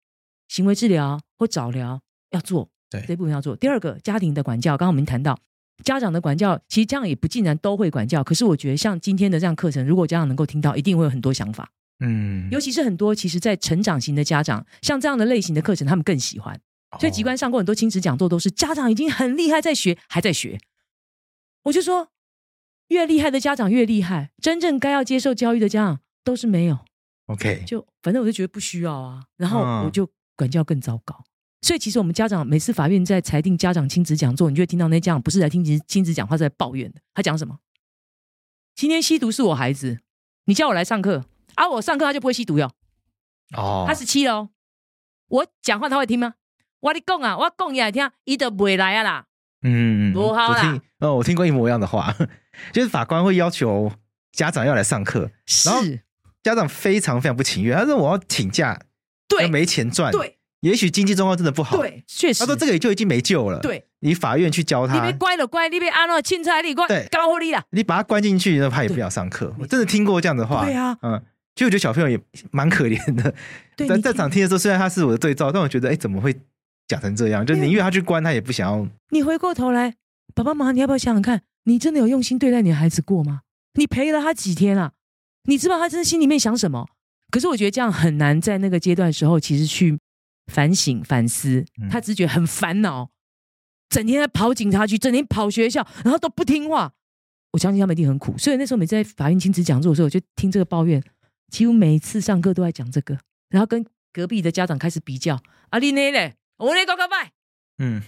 行为治疗或早疗要做？对，这部分要做。第二个，家庭的管教，刚刚我们谈到家长的管教，其实这样也不尽然都会管教。可是我觉得像今天的这样课程，如果家长能够听到，一定会有很多想法。嗯，尤其是很多其实在成长型的家长，像这样的类型的课程，他们更喜欢。所以，机关上过很多亲子讲座，都是家长已经很厉害，在学还在学。我就说，越厉害的家长越厉害，真正该要接受教育的家长都是没有。OK，就反正我就觉得不需要啊，然后我就管教更糟糕。嗯、所以其实我们家长每次法院在裁定家长亲子讲座，你就会听到那家长不是来听亲亲子讲话，是在抱怨的。他讲什么？今天吸毒是我孩子，你叫我来上课啊？我上课他就不会吸毒哟？哦，他十七了，我讲话他会听吗？我跟你讲啊，我讲也听，伊都不会来啊啦。嗯，不好啦。哦，我听过一模一样的话，就是法官会要求家长要来上课，是。家长非常非常不情愿，他说：“我要请假，对，没钱赚，对，也许经济状况真的不好，对，确实。他说这个也就已经没救了，对，你法院去教他，你别乖了乖，你别安了，青菜你乖，对，高火力了，你把他关进去，那他也不要上课。我真的听过这样的话，对啊，嗯，其实我觉得小朋友也蛮可怜的。在在场听的时候，虽然他是我的对照，但我觉得，哎，怎么会讲成这样？就宁愿他去关，他也不想要。你回过头来，爸爸妈妈，你要不要想想看，你真的有用心对待你的孩子过吗？你陪了他几天啊？你知道他真的心里面想什么？”可是我觉得这样很难，在那个阶段的时候，其实去反省反思。他只觉得很烦恼，整天在跑警察局，整天跑学校，然后都不听话。我相信他们一定很苦。所以那时候每次在法院亲子讲座的时候，我就听这个抱怨，几乎每次上课都在讲这个，然后跟隔壁的家长开始比较。啊，你那嘞，我那高高拜。嗯，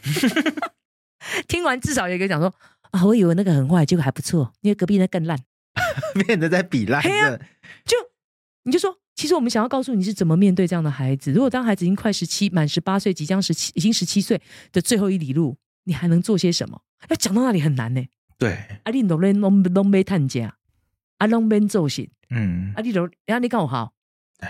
听完至少有一个讲说啊，我以为那个很坏，结果还不错，因为隔壁那更烂，变得在比烂。啊、就你就说。其实我们想要告诉你是怎么面对这样的孩子。如果当孩子已经快十七、满十八岁，即将十七、已经十七岁的最后一里路，你还能做些什么？要讲到那里很难呢。对，啊，你都连拢拢没探家，啊，拢没做事，嗯，啊，你都，然后你讲好，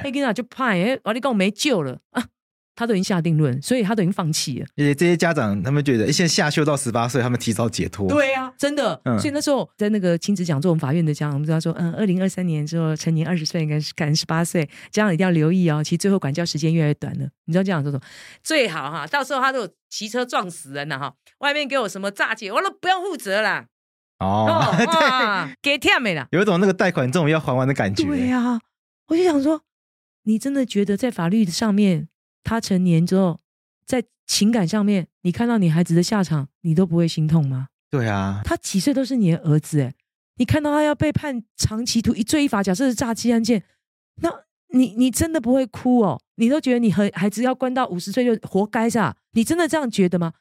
那个那就怕哎，我你讲没救了啊。他都已经下定论，所以他都已经放弃了。而且这些家长他们觉得，现在下修到十八岁，他们提早解脱。对呀、啊，真的。嗯、所以那时候在那个亲子讲座，我们法院的家长，我们知道说，嗯，二零二三年之后成年二十岁，应该是赶十八岁，家长一定要留意哦。其实最后管教时间越来越短了。你知道家长说什么？最好哈，到时候他都骑车撞死人了哈，外面给我什么诈欺，我都不用负责啦。哦，哦 对，给甜美了，有一种那个贷款这种要还完的感觉。对呀、啊，我就想说，你真的觉得在法律上面，他成年之后？在情感上面，你看到你孩子的下场，你都不会心痛吗？对啊，他几岁都是你的儿子诶，你看到他要被判长期徒一罪一罚，假设是诈欺案件，那你你真的不会哭哦？你都觉得你和孩子要关到五十岁就活该是吧？你真的这样觉得吗？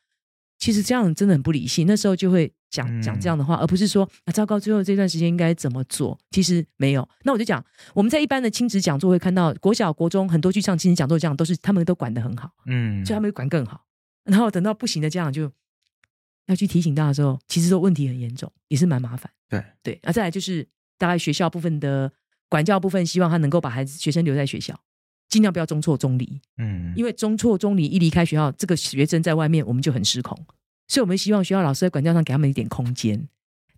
其实这样真的很不理性，那时候就会讲讲这样的话，而不是说啊，糟糕，最后这段时间应该怎么做？其实没有。那我就讲，我们在一般的亲子讲座会看到，国小、国中很多去上亲子讲座，这样都是他们都管得很好，嗯，所以他们会管更好。然后等到不行的家长就要去提醒大家的时候，其实说问题很严重，也是蛮麻烦。对对，那再来就是大概学校部分的管教部分，希望他能够把孩子学生留在学校。尽量不要中错中离，嗯，因为中错中离一离开学校，这个学生在外面我们就很失控，所以我们希望学校老师在管教上给他们一点空间。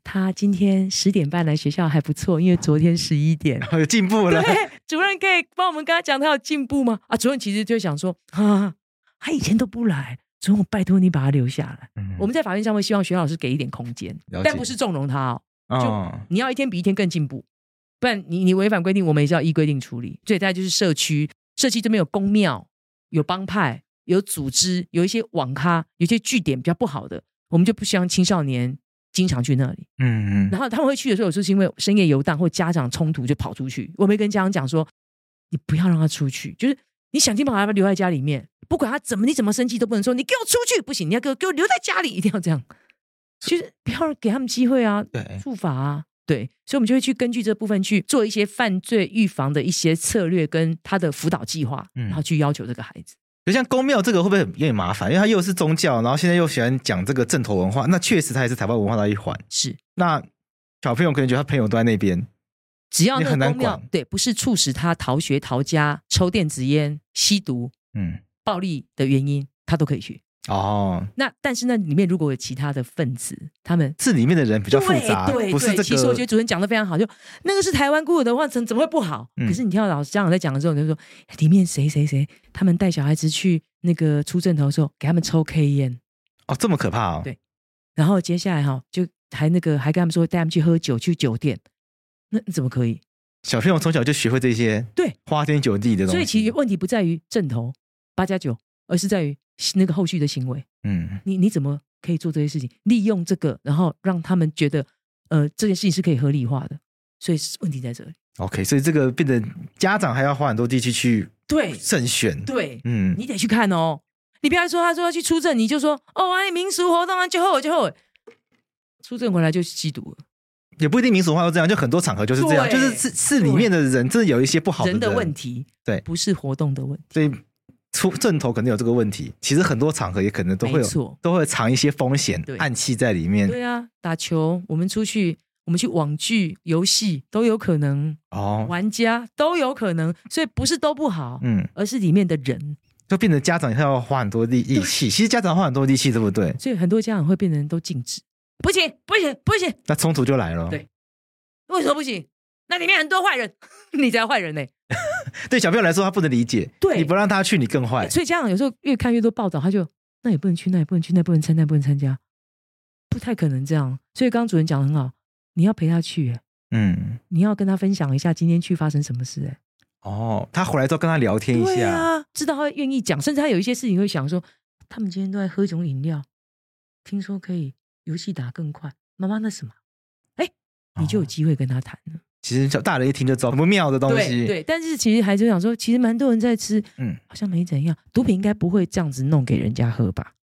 他今天十点半来学校还不错，因为昨天十一点 有进步了。对，主任可以帮我们跟他讲他有进步吗？啊，主任其实就想说，啊，他以前都不来，主任我拜托你把他留下来。嗯，我们在法院上会希望学校老师给一点空间，但不是纵容他哦，就你要一天比一天更进步，不然你你违反规定，我们也是要依规定处理。所以大家就是社区，社区这边有公庙、有帮派、有组织、有一些网咖、有些据点比较不好的，我们就不希望青少年。经常去那里，嗯嗯，然后他们会去的时候，有时候是因为深夜游荡或家长冲突就跑出去。我没跟家长讲说，你不要让他出去，就是你想尽办法把他留在家里面，不管他怎么你怎么生气都不能说你给我出去，不行，你要给我给我留在家里，一定要这样，就是不要给他们机会啊，对，处罚啊，对，所以我们就会去根据这部分去做一些犯罪预防的一些策略跟他的辅导计划，然后去要求这个孩子。就像公庙这个会不会有点麻烦？因为它又是宗教，然后现在又喜欢讲这个正统文化，那确实它也是台湾文化的一环。是，那小朋友可能觉得他朋友都在那边，只要那个很难宫庙，对，不是促使他逃学、逃家、抽电子烟、吸毒、嗯，暴力的原因，他都可以去。哦，那但是那里面如果有其他的分子，他们是里面的人比较复杂，对对不是这个。其实我觉得主任讲的非常好，就那个是台湾孤儿的话，怎怎么会不好？嗯、可是你听到老师家长在讲的时候，你就说里面谁谁谁，他们带小孩子去那个出阵头的时候，给他们抽 K 烟，哦，这么可怕哦。对，然后接下来哈，就还那个还跟他们说带他们去喝酒，去酒店，那你怎么可以？小朋友从小就学会这些，对，花天酒地的东西。所以其实问题不在于阵头八加九，而是在于那个后续的行为。嗯，你你怎么可以做这些事情？利用这个，然后让他们觉得，呃，这件事情是可以合理化的。所以问题在这里。OK，所以这个变得家长还要花很多力气去对慎选。对，嗯，你得去看哦。你不要说他说要去出证，你就说哦，哎，民俗活动啊，就后就后，出证回来就吸毒了。也不一定民俗化都这样，就很多场合就是这样，就是是是里面的人真的有一些不好的人的问题，对，不是活动的问题。所以。出正头肯定有这个问题，其实很多场合也可能都会有，都会藏一些风险、暗器在里面。对啊，打球，我们出去，我们去网剧、游戏都有可能哦，玩家都有可能，所以不是都不好，嗯，而是里面的人，就变成家长要花很多力力气。其实家长花很多力气，对不对？所以很多家长会变成都禁止，不行，不行，不行，那冲突就来了。对，为什么不行？那里面很多坏人，你才坏人呢。对小朋友来说，他不能理解。对，你不让他去，你更坏。所以家长有时候越看越多报道，他就那也不能去，那也不能去，那不能参那，不能参加，不太可能这样。所以刚刚主任讲的很好，你要陪他去，嗯，你要跟他分享一下今天去发生什么事，哎，哦，他回来之后跟他聊天一下，啊，知道他会愿意讲，甚至他有一些事情会想说，他们今天都在喝一种饮料，听说可以游戏打更快，妈妈那什么，哎，你就有机会跟他谈了。哦其实小大人一听就知道不妙的东西，对，对，但是其实孩子想说，其实蛮多人在吃，嗯，好像没怎样。毒品应该不会这样子弄给人家喝吧？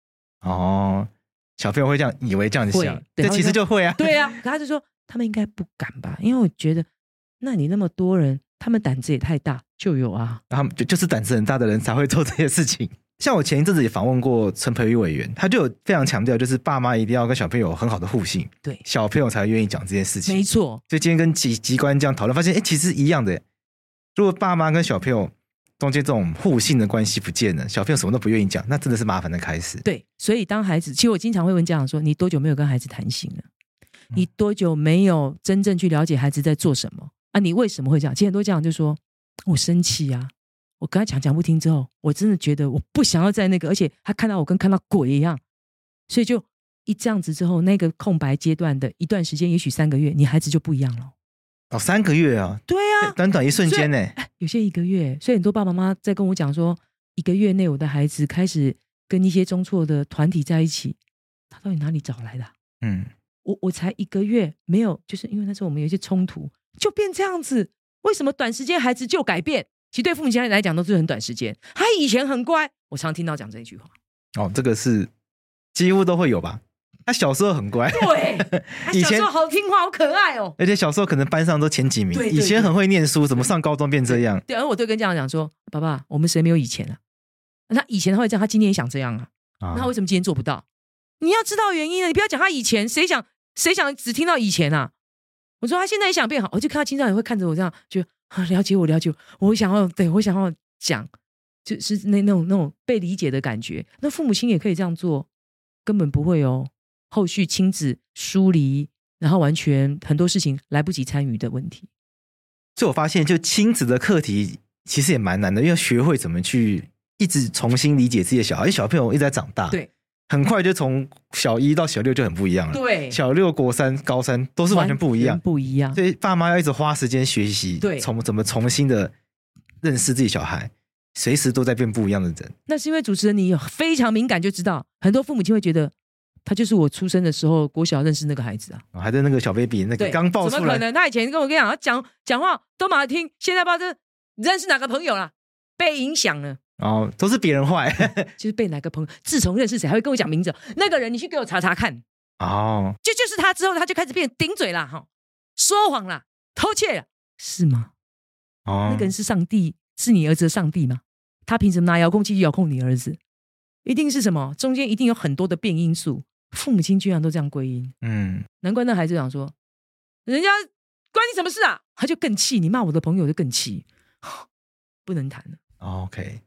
哦，小朋友会这样以为这样子想，这其实就会啊，对啊。可他就说他们应该不敢吧？因为我觉得，那你那么多人，他们胆子也太大，就有啊。他们就就是胆子很大的人才会做这些事情。像我前一阵子也访问过陈培育委员，他就有非常强调，就是爸妈一定要跟小朋友很好的互信，对，小朋友才会愿意讲这件事情。没错，所以今天跟机机关这样讨论，发现哎，其实一样的。如果爸妈跟小朋友中间这种互信的关系不见了，小朋友什么都不愿意讲，那真的是麻烦的开始。对，所以当孩子，其实我经常会问家长说：“你多久没有跟孩子谈心了？你多久没有真正去了解孩子在做什么啊？你为什么会这样？”其实很多家长就说：“我生气啊。”我跟他讲讲不听之后，我真的觉得我不想要在那个，而且他看到我跟看到鬼一样，所以就一这样子之后，那个空白阶段的一段时间，也许三个月，你孩子就不一样了。哦，三个月啊？对啊，短短一瞬间呢，有些一个月，所以很多爸爸妈妈在跟我讲说，一个月内我的孩子开始跟一些中辍的团体在一起，他到底哪里找来的啊？嗯，我我才一个月没有，就是因为那时候我们有一些冲突，就变这样子，为什么短时间孩子就改变？其实对父母亲来讲都是很短时间。他以前很乖，我常听到讲这一句话。哦，这个是几乎都会有吧？他小时候很乖，对，以前好听话，好可爱哦。而且小时候可能班上都前几名，以前很会念书，怎么上高中变这样？对，而我就跟家长讲说：“爸爸，我们谁没有以前啊？那以前他会这样，他今天也想这样啊？那他为什么今天做不到？你要知道原因啊！你不要讲他以前，谁想谁想只听到以前啊？我说他现在也想变好，我就看到青少年会看着我这样就。啊，了解我，了解我，我想要，对我想要讲，就是那那种那种被理解的感觉。那父母亲也可以这样做，根本不会哦。后续亲子疏离，然后完全很多事情来不及参与的问题。所以我发现，就亲子的课题其实也蛮难的，因为要学会怎么去一直重新理解自己的小孩。因为小朋友一直在长大，对，很快就从小一到小六就很不一样了。对，小六、国三、高三都是完全不一样，不一样。所以爸妈要一直花时间学习，对，从怎么重新的认识自己小孩，随时都在变不一样的人。那是因为主持人你非常敏感，就知道很多父母亲会觉得。他就是我出生的时候，国小认识那个孩子啊，还在那个小 baby 那个刚抱出来，怎么可能？他以前跟我跟你讲，他讲讲话都蛮听，现在不知道这认识哪个朋友了，被影响了。哦，都是别人坏，就是被哪个朋友。自从认识谁，还会跟我讲名字，那个人你去给我查查看。哦，就就是他之后，他就开始变顶嘴了，哈，说谎了，偷窃了，是吗？哦，那个人是上帝，是你儿子的上帝吗？他凭什么拿遥控器去遥控你儿子？一定是什么？中间一定有很多的变因素。父母亲居然都这样归因，嗯，难怪那孩子想说，人家关你什么事啊？他就更气，你骂我的朋友就更气，不能谈了。OK，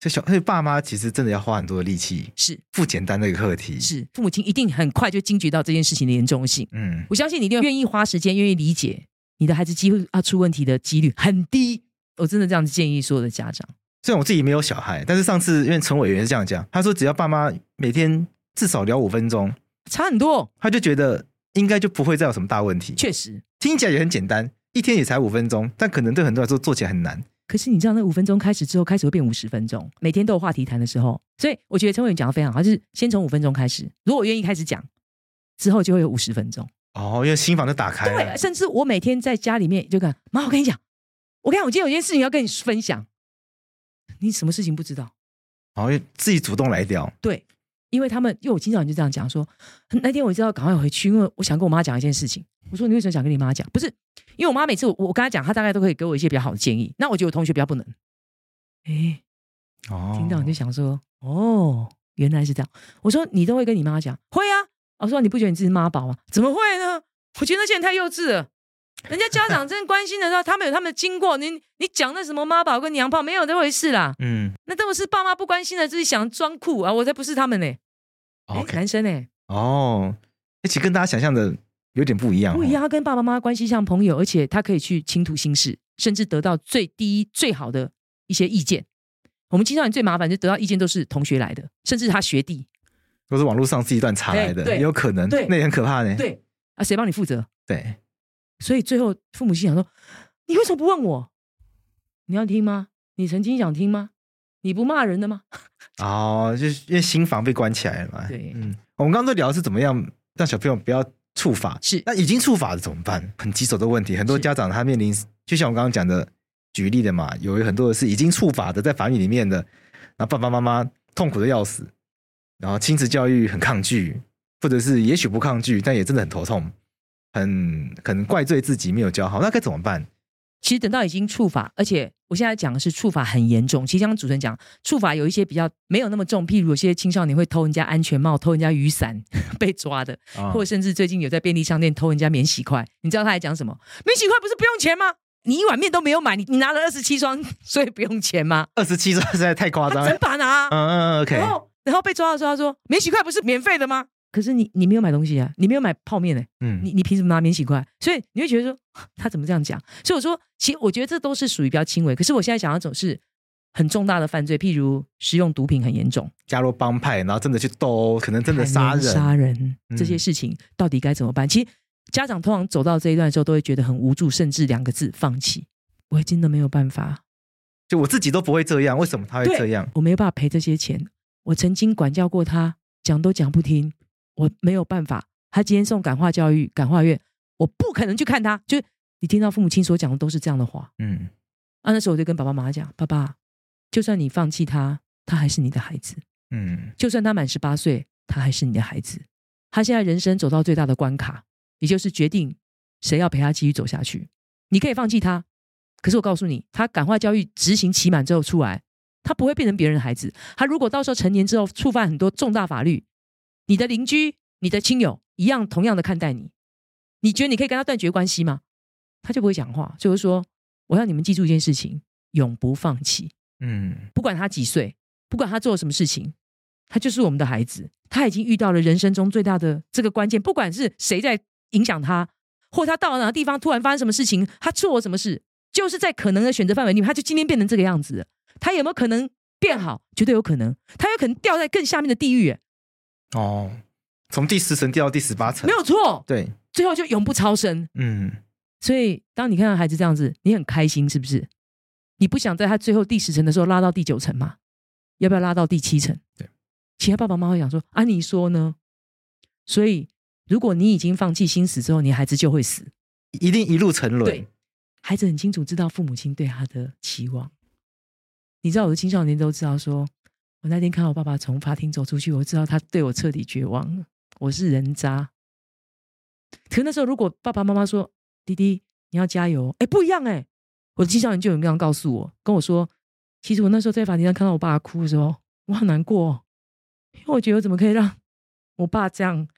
这小所以爸妈其实真的要花很多的力气，是不简单的一个课题。是父母亲一定很快就惊觉到这件事情的严重性。嗯，我相信你一定愿意花时间，愿意理解你的孩子，机会啊出问题的几率很低。我真的这样子建议所有的家长。虽然我自己没有小孩，但是上次因为陈委员是这样讲，他说只要爸妈每天。至少聊五分钟，差很多。他就觉得应该就不会再有什么大问题。确实，听起来也很简单，一天也才五分钟，但可能对很多人来说做起来很难。可是你知道，那五分钟开始之后，开始会变五十分钟，每天都有话题谈的时候。所以我觉得陈伟讲的非常好，就是先从五分钟开始。如果我愿意开始讲，之后就会有五十分钟。哦，因为心房就打开了。对，甚至我每天在家里面就跟妈，我跟你讲，我跟你讲，我今天有件事情要跟你分享。你什么事情不知道？哦，自己主动来聊。对。因为他们，因为我经常就这样讲说，那天我知道赶快回去，因为我想跟我妈讲一件事情。我说，你为什么想跟你妈讲？不是，因为我妈每次我我跟她讲，她大概都可以给我一些比较好的建议。那我觉得我同学比较不能。哎，哦，听到你就想说，哦，原来是这样。我说你都会跟你妈讲，会啊。我说你不觉得你自己是妈宝吗？怎么会呢？我觉得那些人太幼稚了。人家家长真关心的时候，他们有他们的经过。你你讲那什么妈宝跟娘炮，没有这回事啦。嗯，那都是爸妈不关心的，自己想装酷啊！我才不是他们呢。Okay. 男生呢？哦，而且跟大家想象的有点不一样。不一样，他跟爸爸妈妈关系像朋友，而且他可以去倾吐心事，甚至得到最低最好的一些意见。我们青少年最麻烦，就得到意见都是同学来的，甚至他学弟都是网络上自己乱查来的，也有可能。对，那也很可怕呢。对啊，谁帮你负责？对。所以最后父母心想说：“你为什么不问我？你要听吗？你曾经想听吗？你不骂人的吗？” 哦，就是因为心房被关起来了嘛。对，嗯，我们刚刚都聊的是怎么样让小朋友不要触法。是，那已经触法了怎么办？很棘手的问题。很多家长他面临，就像我刚刚讲的举例的嘛，有很多的是已经触法的，在法律里面的，然后爸爸妈妈痛苦的要死，然后亲子教育很抗拒，或者是也许不抗拒，但也真的很头痛。很可能怪罪自己没有教好，那该怎么办？其实等到已经触法，而且我现在讲的是触法很严重。其实刚刚主持人讲触法有一些比较没有那么重，譬如有些青少年会偷人家安全帽、偷人家雨伞 被抓的，哦、或者甚至最近有在便利商店偷人家免洗筷。你知道他还讲什么？免洗筷不是不用钱吗？你一碗面都没有买，你你拿了二十七双，所以不用钱吗？二十七双实在太夸张了，整把拿。嗯嗯，OK。然后然后被抓的时候，他说免洗筷不是免费的吗？可是你你没有买东西啊，你没有买泡面哎、欸，嗯，你你凭什么拿免洗筷？所以你会觉得说 他怎么这样讲？所以我说，其实我觉得这都是属于比较轻微。可是我现在讲的种是很重大的犯罪，譬如使用毒品很严重，加入帮派，然后真的去斗，可能真的杀人杀人这些事情，到底该怎么办？嗯、其实家长通常走到这一段的时候，都会觉得很无助，甚至两个字放弃。我真的没有办法，就我自己都不会这样，为什么他会这样？我没有办法赔这些钱。我曾经管教过他，讲都讲不听。我没有办法，他今天送感化教育、感化院，我不可能去看他。就是你听到父母亲所讲的都是这样的话，嗯，啊，那时候我就跟爸爸妈妈讲，爸爸，就算你放弃他，他还是你的孩子，嗯，就算他满十八岁，他还是你的孩子。他现在人生走到最大的关卡，也就是决定谁要陪他继续走下去。你可以放弃他，可是我告诉你，他感化教育执行期满之后出来，他不会变成别人的孩子。他如果到时候成年之后触犯很多重大法律，你的邻居、你的亲友一样同样的看待你，你觉得你可以跟他断绝关系吗？他就不会讲话。就是说，我要你们记住一件事情：永不放弃。嗯，不管他几岁，不管他做了什么事情，他就是我们的孩子。他已经遇到了人生中最大的这个关键，不管是谁在影响他，或他到了哪个地方突然发生什么事情，他做了什么事，就是在可能的选择范围里面，他就今天变成这个样子。他有没有可能变好？绝对有可能。他有可能掉在更下面的地狱。哦，从第十层掉到第十八层，没有错。对，最后就永不超生。嗯，所以当你看到孩子这样子，你很开心，是不是？你不想在他最后第十层的时候拉到第九层吗？要不要拉到第七层？对，其他爸爸妈妈会想说：“啊，你说呢？”所以，如果你已经放弃心死之后，你孩子就会死，一定一路沉沦。对，孩子很清楚知道父母亲对他的期望。你知道，我的青少年都知道说，说我那天看到我爸爸从法庭走出去，我知道他对我彻底绝望了。我是人渣。可那时候，如果爸爸妈妈说：“弟弟，你要加油。”哎，不一样哎。我的青少年就有这样告诉我，跟我说：“其实我那时候在法庭上看到我爸哭的时候，我好难过，哦因为我觉得我怎么可以让我爸这样？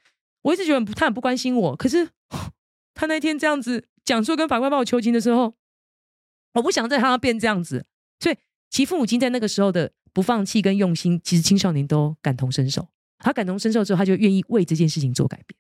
我一直觉得他很不关心我。可是 他那天这样子讲说跟法官帮我求情的时候，我不想再让他变这样子。所以，其父母亲在那个时候的不放弃跟用心，其实青少年都感同身受。他感同身受之后，他就愿意为这件事情做改变。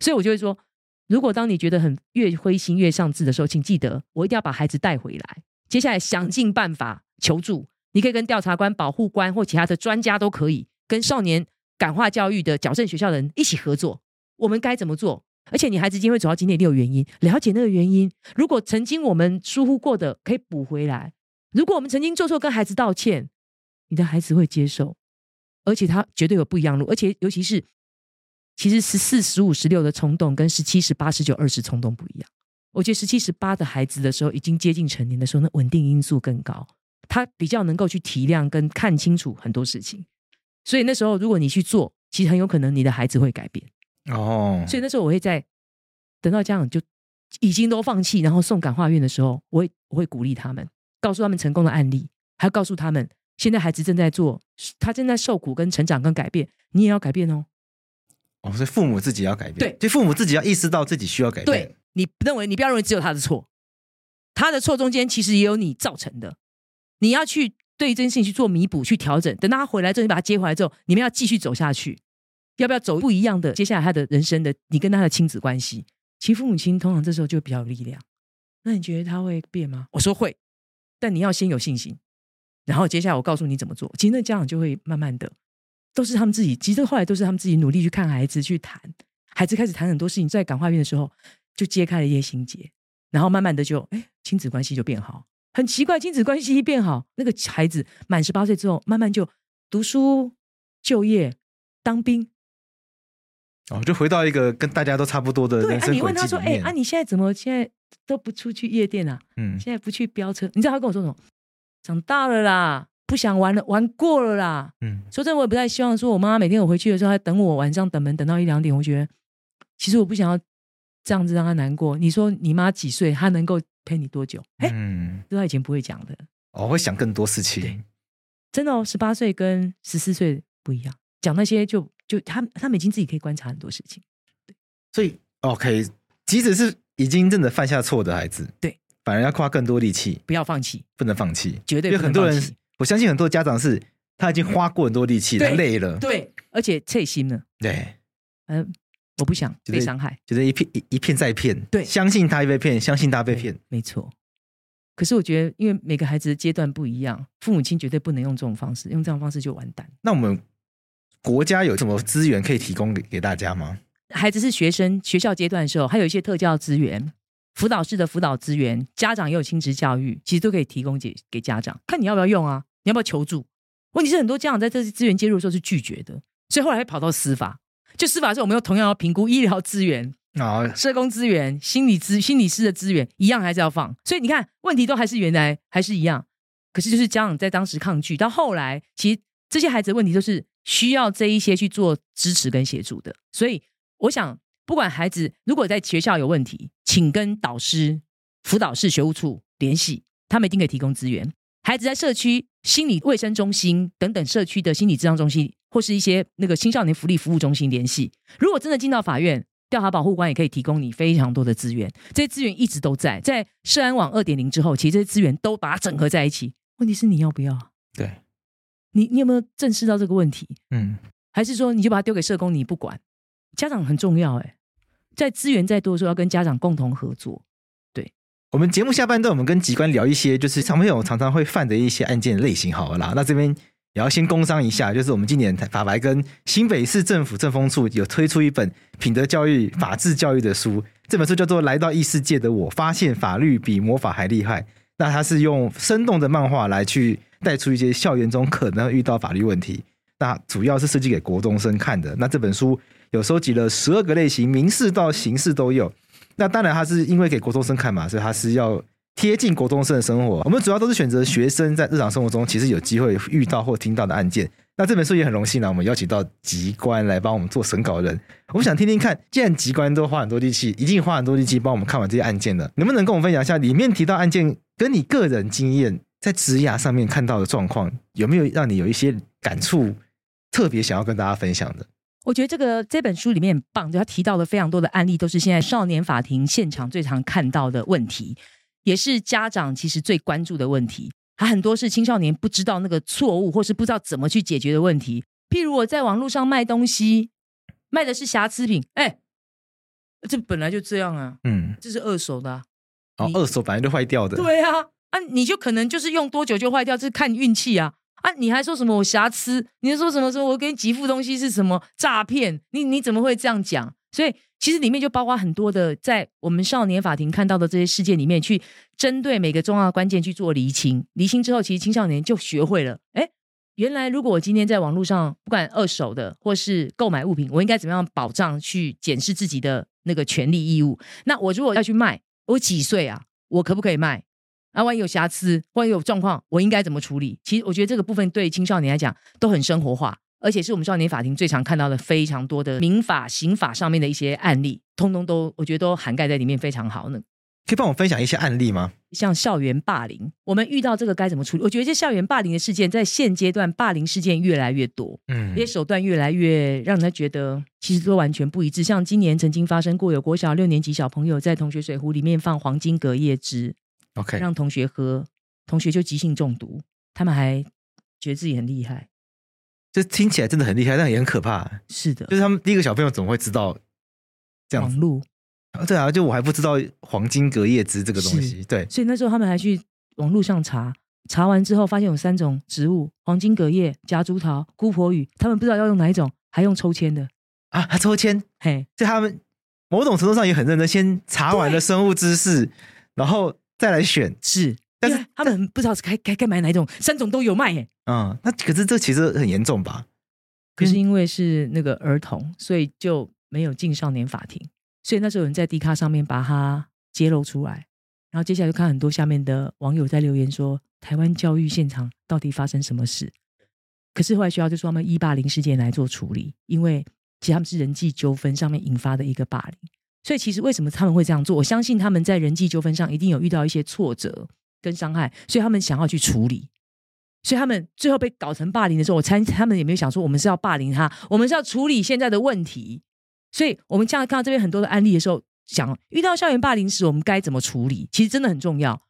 所以，我就会说。”如果当你觉得很越灰心越丧志的时候，请记得我一定要把孩子带回来。接下来想尽办法求助，你可以跟调查官、保护官或其他的专家都可以，跟少年感化教育的矫正学校的人一起合作。我们该怎么做？而且你孩子今天会走到今天一定有原因，了解那个原因。如果曾经我们疏忽过的，可以补回来。如果我们曾经做错，跟孩子道歉，你的孩子会接受，而且他绝对有不一样路，而且尤其是。其实十四、十五、十六的冲动跟十七、十八、十九、二十冲动不一样。我觉得十七、十八的孩子的时候，已经接近成年的时候，那稳定因素更高，他比较能够去体谅跟看清楚很多事情。所以那时候，如果你去做，其实很有可能你的孩子会改变。哦。所以那时候我会在等到家长就已经都放弃，然后送感化院的时候，我会我会鼓励他们，告诉他们成功的案例，还要告诉他们现在孩子正在做，他正在受苦跟成长跟改变，你也要改变哦。哦，所以父母自己要改变，对，就父母自己要意识到自己需要改变。对，你认为，你不要认为只有他的错，他的错中间其实也有你造成的，你要去对这件事情去做弥补、去调整。等到他回来之后，你把他接回来之后，你们要继续走下去，要不要走不一样的？接下来他的人生的，你跟他的亲子关系，其实父母亲通常这时候就比较有力量。那你觉得他会变吗？我说会，但你要先有信心，然后接下来我告诉你怎么做。其实那家长就会慢慢的。都是他们自己，其实后来都是他们自己努力去看孩子，去谈孩子开始谈很多事情，在感化院的时候就揭开了一些心结，然后慢慢的就哎，亲子关系就变好。很奇怪，亲子关系一变好，那个孩子满十八岁之后，慢慢就读书、就业、当兵，哦，就回到一个跟大家都差不多的人生。对，啊，你问他说，哎，啊，你现在怎么现在都不出去夜店啊？嗯，现在不去飙车，你知道他跟我说什么？长大了啦。不想玩了，玩过了啦。嗯，说真的，我也不太希望说，我妈妈每天我回去的时候还等我，晚上等门等到一两点。我觉得，其实我不想要这样子让她难过。你说你妈几岁？她能够陪你多久？哎，嗯，这她以前不会讲的。哦，会想更多事情。真的哦，十八岁跟十四岁不一样，讲那些就就他他们已经自己可以观察很多事情。对，所以 OK，即使是已经真的犯下错的孩子，对，反而要花更多力气，不要放弃，不能放弃，绝对不能放。因为很多人。我相信很多家长是他已经花过很多力气，他累了，对，而且脆心了，对，嗯，我不想被伤害，觉得一片一一片再骗，对，相信他被骗，相信他被骗，没错。可是我觉得，因为每个孩子的阶段不一样，父母亲绝对不能用这种方式，用这种方式就完蛋。那我们国家有什么资源可以提供给给大家吗？孩子是学生，学校阶段的时候，还有一些特教资源。辅导室的辅导资源，家长也有亲职教育，其实都可以提供给给家长，看你要不要用啊？你要不要求助？问题是很多家长在这些资源介入的时候是拒绝的，所以后来会跑到司法。就司法的时候，我们又同样要评估医疗资源、哦、社工资源、心理资心理师的资源，一样还是要放。所以你看，问题都还是原来还是一样。可是就是家长在当时抗拒，到后来，其实这些孩子的问题都是需要这一些去做支持跟协助的。所以我想。不管孩子如果在学校有问题，请跟导师、辅导室、学务处联系，他们一定可以提供资源。孩子在社区心理卫生中心等等社区的心理治疗中心，或是一些那个青少年福利服务中心联系。如果真的进到法院，调查保护官也可以提供你非常多的资源。这些资源一直都在，在社安网二点零之后，其实这些资源都把它整合在一起。问题是你要不要？对，你你有没有正视到这个问题？嗯，还是说你就把它丢给社工，你不管？家长很重要，哎，在资源再多的时候，要跟家长共同合作。对，我们节目下半段，我们跟机关聊一些就是小朋友常常会犯的一些案件类型，好了啦。那这边。也要先工商一下，就是我们今年法白跟新北市政府政风处有推出一本品德教育、法治教育的书，这本书叫做《来到异世界的我发现法律比魔法还厉害》。那它是用生动的漫画来去带出一些校园中可能遇到法律问题。那主要是设计给国中生看的。那这本书有收集了十二个类型，民事到刑事都有。那当然，它是因为给国中生看嘛，所以它是要。贴近国中生的生活，我们主要都是选择学生在日常生活中其实有机会遇到或听到的案件。那这本书也很荣幸呢，我们邀请到疾官来帮我们做审稿人。我想听听看，既然疾官都花很多力气，已经花很多力气帮我们看完这些案件了，能不能跟我们分享一下里面提到案件跟你个人经验在职涯上面看到的状况，有没有让你有一些感触，特别想要跟大家分享的？我觉得这个这本书里面很棒，就他提到了非常多的案例，都是现在少年法庭现场最常看到的问题。也是家长其实最关注的问题，还很多是青少年不知道那个错误，或是不知道怎么去解决的问题。譬如我在网络上卖东西，卖的是瑕疵品，哎，这本来就这样啊，嗯，这是二手的，啊，哦，二手本来就坏掉的，对啊，啊，你就可能就是用多久就坏掉，这是看运气啊，啊，你还说什么我瑕疵？你还说什么说我给你寄付东西是什么诈骗？你你怎么会这样讲？所以其实里面就包括很多的，在我们少年法庭看到的这些事件里面，去针对每个重要的关键去做厘清。厘清之后，其实青少年就学会了，哎，原来如果我今天在网络上不管二手的或是购买物品，我应该怎么样保障去检视自己的那个权利义务？那我如果要去卖，我几岁啊？我可不可以卖？啊，万一有瑕疵，万一有状况，我应该怎么处理？其实我觉得这个部分对青少年来讲都很生活化。而且是我们少年法庭最常看到的非常多的民法、刑法上面的一些案例，通通都我觉得都涵盖在里面，非常好呢。可以帮我分享一些案例吗？像校园霸凌，我们遇到这个该怎么处理？我觉得这校园霸凌的事件，在现阶段霸凌事件越来越多，嗯，这些手段越来越让人家觉得其实都完全不一致。像今年曾经发生过，有国小六年级小朋友在同学水壶里面放黄金隔夜汁，OK，让同学喝，同学就急性中毒，他们还觉得自己很厉害。这听起来真的很厉害，但也很可怕。是的，就是他们第一个小朋友怎么会知道这样网路？对啊，就我还不知道黄金隔夜汁这个东西。对，所以那时候他们还去网路上查，查完之后发现有三种植物：黄金隔夜、夹竹桃、姑婆芋。他们不知道要用哪一种，还用抽签的啊？还抽签？嘿，所以他们某种程度上也很认真，先查完了生物知识，然后再来选。是。但是他们不知道是该该该买哪一种，三种都有卖耶。嗯，那可是这其实很严重吧？可是因为是那个儿童，所以就没有进少年法庭。所以那时候有人在 D 卡上面把它揭露出来，然后接下来就看很多下面的网友在留言说：台湾教育现场到底发生什么事？可是后来学校就说他们一霸凌事件来做处理，因为其实他们是人际纠纷上面引发的一个霸凌。所以其实为什么他们会这样做？我相信他们在人际纠纷上一定有遇到一些挫折。跟伤害，所以他们想要去处理，所以他们最后被搞成霸凌的时候，我猜他们也没有想说我们是要霸凌他，我们是要处理现在的问题。所以我们这样看到这边很多的案例的时候，想遇到校园霸凌时，我们该怎么处理？其实真的很重要。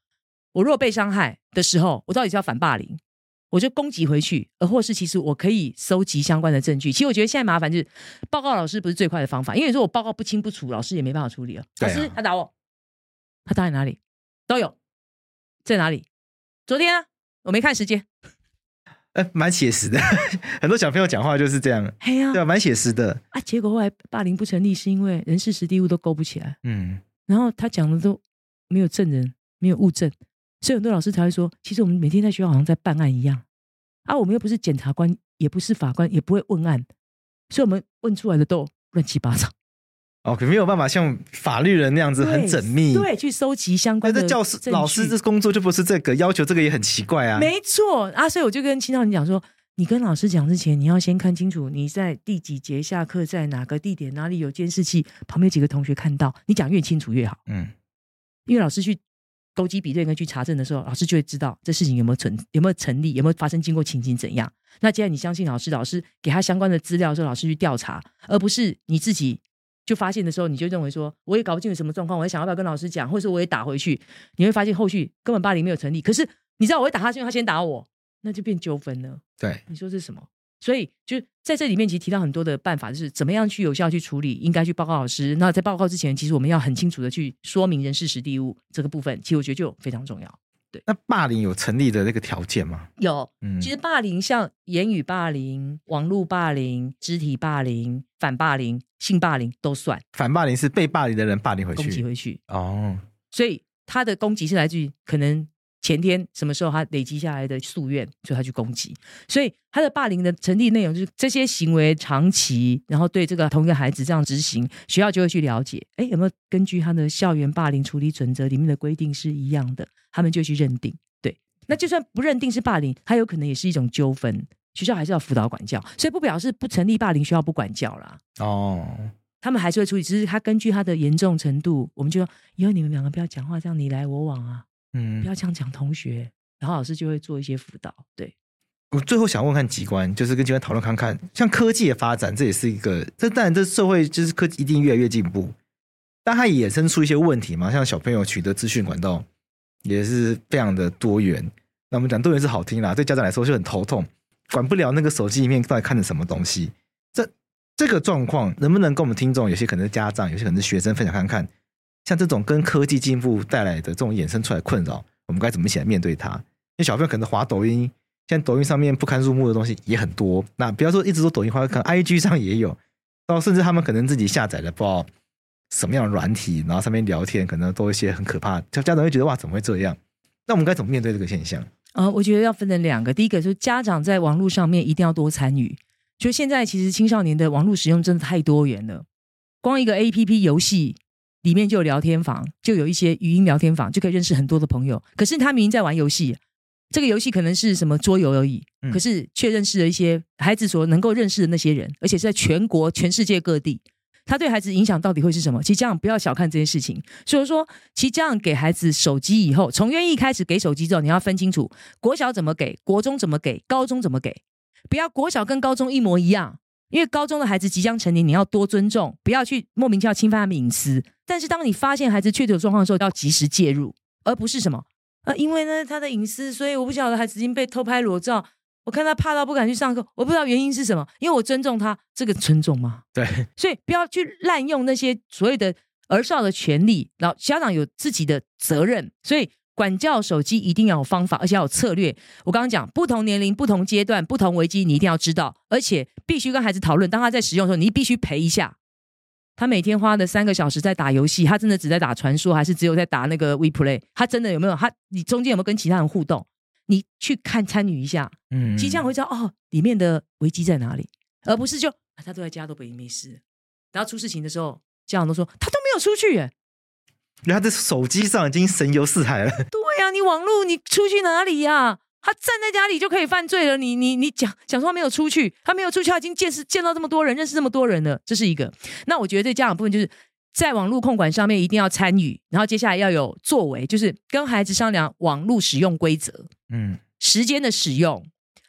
我如果被伤害的时候，我到底是要反霸凌，我就攻击回去，而或是其实我可以搜集相关的证据。其实我觉得现在麻烦就是报告老师不是最快的方法，因为有时候我报告不清不楚，老师也没办法处理了。老师他打我，他打你哪里都有。在哪里？昨天啊，我没看时间。哎，蛮写实的，很多小朋友讲话就是这样。嘿呀、啊，对啊，蛮写实的啊。结果后来霸凌不成立，是因为人事实地物都勾不起来。嗯，然后他讲的都没有证人，没有物证，所以很多老师才会说，其实我们每天在学校好像在办案一样啊。我们又不是检察官，也不是法官，也不会问案，所以我们问出来的都乱七八糟。哦，可没有办法像法律人那样子很缜密，对，去收集相关的。那教师、老师这工作就不是这个要求，这个也很奇怪啊。没错啊，所以我就跟青少年讲说，你跟老师讲之前，你要先看清楚你在第几节下课，在哪个地点，哪里有监视器，旁边几个同学看到，你讲越清楚越好。嗯，因为老师去勾稽比对跟去查证的时候，老师就会知道这事情有没有存，有没有成立，有没有发生，经过情形怎样。那既然你相信老师，老师给他相关的资料的时候，老师去调查，而不是你自己。就发现的时候，你就认为说，我也搞不清楚什么状况，我也想要不要跟老师讲，或者说我也打回去，你会发现后续根本霸凌没有成立。可是你知道我会打他，是因为他先打我，那就变纠纷了。对，你说这是什么？所以就在这里面，其实提到很多的办法，就是怎么样去有效去处理，应该去报告老师。那在报告之前，其实我们要很清楚的去说明人事实地物这个部分，其实我觉得就非常重要。对，那霸凌有成立的那个条件吗？有，嗯，其实霸凌像言语霸凌、网络霸凌、肢体霸凌、反霸凌、性霸凌都算。反霸凌是被霸凌的人霸凌回去，攻击回去。哦，所以他的攻击是来自于可能。前天什么时候他累积下来的夙愿，所以他去攻击，所以他的霸凌的成立内容就是这些行为长期，然后对这个同一个孩子这样执行，学校就会去了解，哎，有没有根据他的校园霸凌处理准则里面的规定是一样的，他们就去认定。对，那就算不认定是霸凌，他有可能也是一种纠纷，学校还是要辅导管教，所以不表示不成立霸凌，学校不管教啦。哦，他们还是会处理，只是他根据他的严重程度，我们就说以后你们两个不要讲话，这样你来我往啊。嗯，不要这样讲同学，然后老师就会做一些辅导。对，我最后想问看机关，就是跟机关讨论看看，像科技的发展，这也是一个，这当然这社会就是科技一定越来越进步，但它也衍生出一些问题嘛，像小朋友取得资讯管道也是非常的多元。那我们讲多元是好听啦，对家长来说就很头痛，管不了那个手机里面到底看的什么东西。这这个状况能不能跟我们听众，有些可能是家长，有些可能是学生分享看看？像这种跟科技进步带来的这种衍生出来困扰，我们该怎么一起来面对它？因为小朋友可能滑抖音，现在抖音上面不堪入目的东西也很多。那不要说一直说抖音滑，可能 IG 上也有，到甚至他们可能自己下载了不知道什么样的软体，然后上面聊天，可能都一些很可怕。家长会觉得哇，怎么会这样？那我们该怎么面对这个现象？呃，我觉得要分成两个，第一个就是家长在网络上面一定要多参与。就现在其实青少年的网络使用真的太多元了，光一个 APP 游戏。里面就有聊天房，就有一些语音聊天房，就可以认识很多的朋友。可是他明明在玩游戏，这个游戏可能是什么桌游而已，可是却认识了一些孩子所能够认识的那些人，而且是在全国、全世界各地。他对孩子影响到底会是什么？其实家长不要小看这件事情。所以说，其实家长给孩子手机以后，从愿意开始给手机之后，你要分清楚国小怎么给，国中怎么给，高中怎么给，不要国小跟高中一模一样。因为高中的孩子即将成年，你要多尊重，不要去莫名其妙侵犯他们隐私。但是当你发现孩子确实有状况的时候，要及时介入，而不是什么啊、呃，因为呢他的隐私，所以我不晓得孩子已经被偷拍裸照，我看他怕到不敢去上课，我不知道原因是什么。因为我尊重他，这个尊重吗？对，所以不要去滥用那些所谓的儿少的权利，然后家长有自己的责任，所以。管教手机一定要有方法，而且要有策略。我刚刚讲，不同年龄、不同阶段、不同危机，你一定要知道，而且必须跟孩子讨论。当他在使用的时候，你必须陪一下。他每天花的三个小时在打游戏，他真的只在打传说，还是只有在打那个 WePlay？他真的有没有？他你中间有没有跟其他人互动？你去看参与一下，嗯，其实这样会知道哦，里面的危机在哪里，而不是就、啊、他都在家都没没事，然后出事情的时候，家长都说他都没有出去耶。他在手机上已经神游四海了。对呀、啊，你网络你出去哪里呀、啊？他站在家里就可以犯罪了。你你你讲讲说他没有出去，他没有出去，他已经见识见到这么多人，认识这么多人了。这是一个。那我觉得这家长部分就是在网络控管上面一定要参与，然后接下来要有作为，就是跟孩子商量网络使用规则，嗯，时间的使用、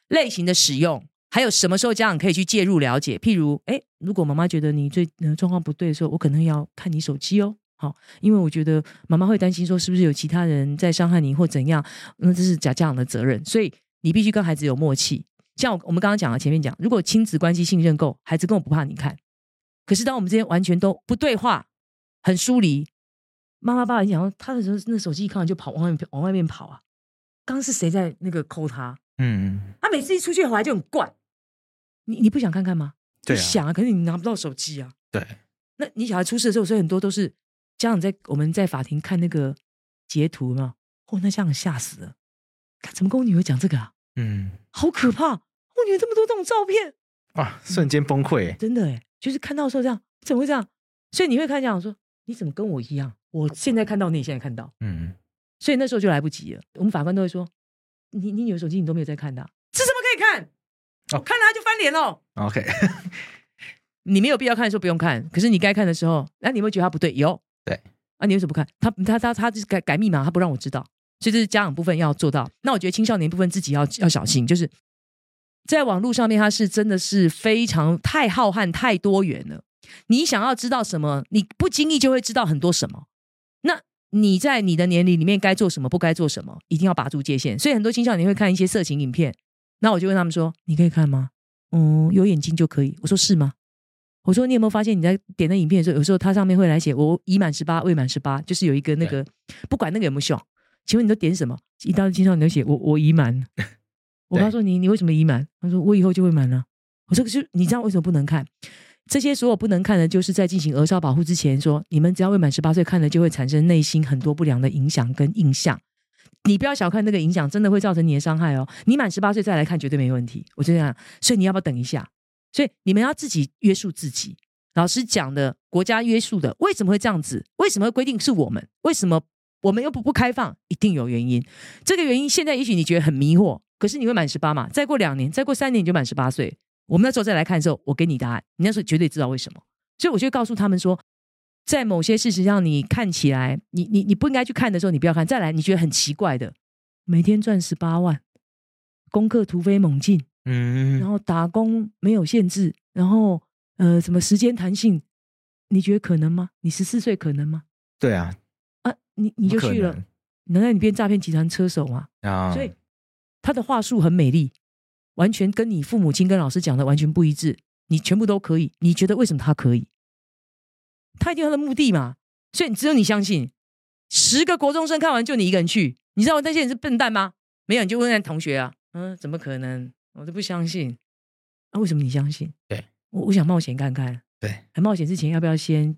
类型的使用，还有什么时候家长可以去介入了解。譬如，哎，如果妈妈觉得你最呃状况不对的时候，我可能要看你手机哦。好，因为我觉得妈妈会担心说，是不是有其他人在伤害你或怎样？那这是假家长的责任，所以你必须跟孩子有默契。像我们刚刚讲了，前面讲，如果亲子关系信任够，孩子根本不怕你看。可是当我们之间完全都不对话，很疏离，妈妈爸爸讲，他的时候那手机一看完就跑往外面往外面跑啊。刚刚是谁在那个抠他？嗯，他每次一出去回来就很怪。你你不想看看吗？对、啊，想啊，可是你拿不到手机啊。对，那你小孩出事的时候，所以很多都是。家长在我们在法庭看那个截图嘛，哦，那家长吓死了，怎么跟我女儿讲这个啊？嗯，好可怕！我女儿这么多这种照片，啊，瞬间崩溃、嗯，真的哎，就是看到时候这样，怎么会这样？所以你会看家长说，你怎么跟我一样？我现在看到，你现在看到，嗯，所以那时候就来不及了。我们法官都会说，你你女儿手机你都没有在看的，这怎么可以看？哦，看了他就翻脸了。OK，你没有必要看的时候不用看，可是你该看的时候，那、啊、你会觉得他不对？有。对啊，你为什么不看？他他他他就是改改密码，他不让我知道，所以这是家长部分要做到。那我觉得青少年部分自己要要小心，就是在网络上面，它是真的是非常太浩瀚、太多元了。你想要知道什么，你不经意就会知道很多什么。那你在你的年龄里面该做什么，不该做什么，一定要把住界限。所以很多青少年会看一些色情影片，那我就问他们说：“你可以看吗？”“嗯，有眼睛就可以。”我说：“是吗？”我说：“你有没有发现你在点那影片的时候，有时候它上面会来写‘我已满十八，未满十八’，就是有一个那个，不管那个有没有效。请问你都点什么？一到青少年都写‘我我已满 ’。我告诉你，你为什么已满？他说：‘我以后就会满了。’我说：‘可是你知道为什么不能看？’这些所有不能看的，就是在进行儿少保护之前说，你们只要未满十八岁看了，就会产生内心很多不良的影响跟印象。你不要小看那个影响，真的会造成你的伤害哦。你满十八岁再来看，绝对没问题。我就这样，所以你要不要等一下？所以你们要自己约束自己。老师讲的，国家约束的，为什么会这样子？为什么会规定是我们？为什么我们又不不开放？一定有原因。这个原因现在也许你觉得很迷惑，可是你会满十八嘛？再过两年，再过三年，你就满十八岁。我们那时候再来看的时候，我给你答案，你那时候绝对知道为什么。所以我就告诉他们说，在某些事实上，你看起来，你你你不应该去看的时候，你不要看。再来，你觉得很奇怪的，每天赚十八万，功课突飞猛进，嗯，然后打工没有限制，然后呃，什么时间弹性，你觉得可能吗？你十四岁可能吗？对啊，啊，你你就去了，难道你变诈骗集团车手吗？啊，所以他的话术很美丽。完全跟你父母亲跟老师讲的完全不一致，你全部都可以，你觉得为什么他可以？他一定有他的目的嘛，所以只有你相信。十个国中生看完就你一个人去，你知道那些人是笨蛋吗？没有，你就问那同学啊，嗯，怎么可能？我都不相信。啊，为什么你相信？对，我我想冒险看看。对，还冒险之前要不要先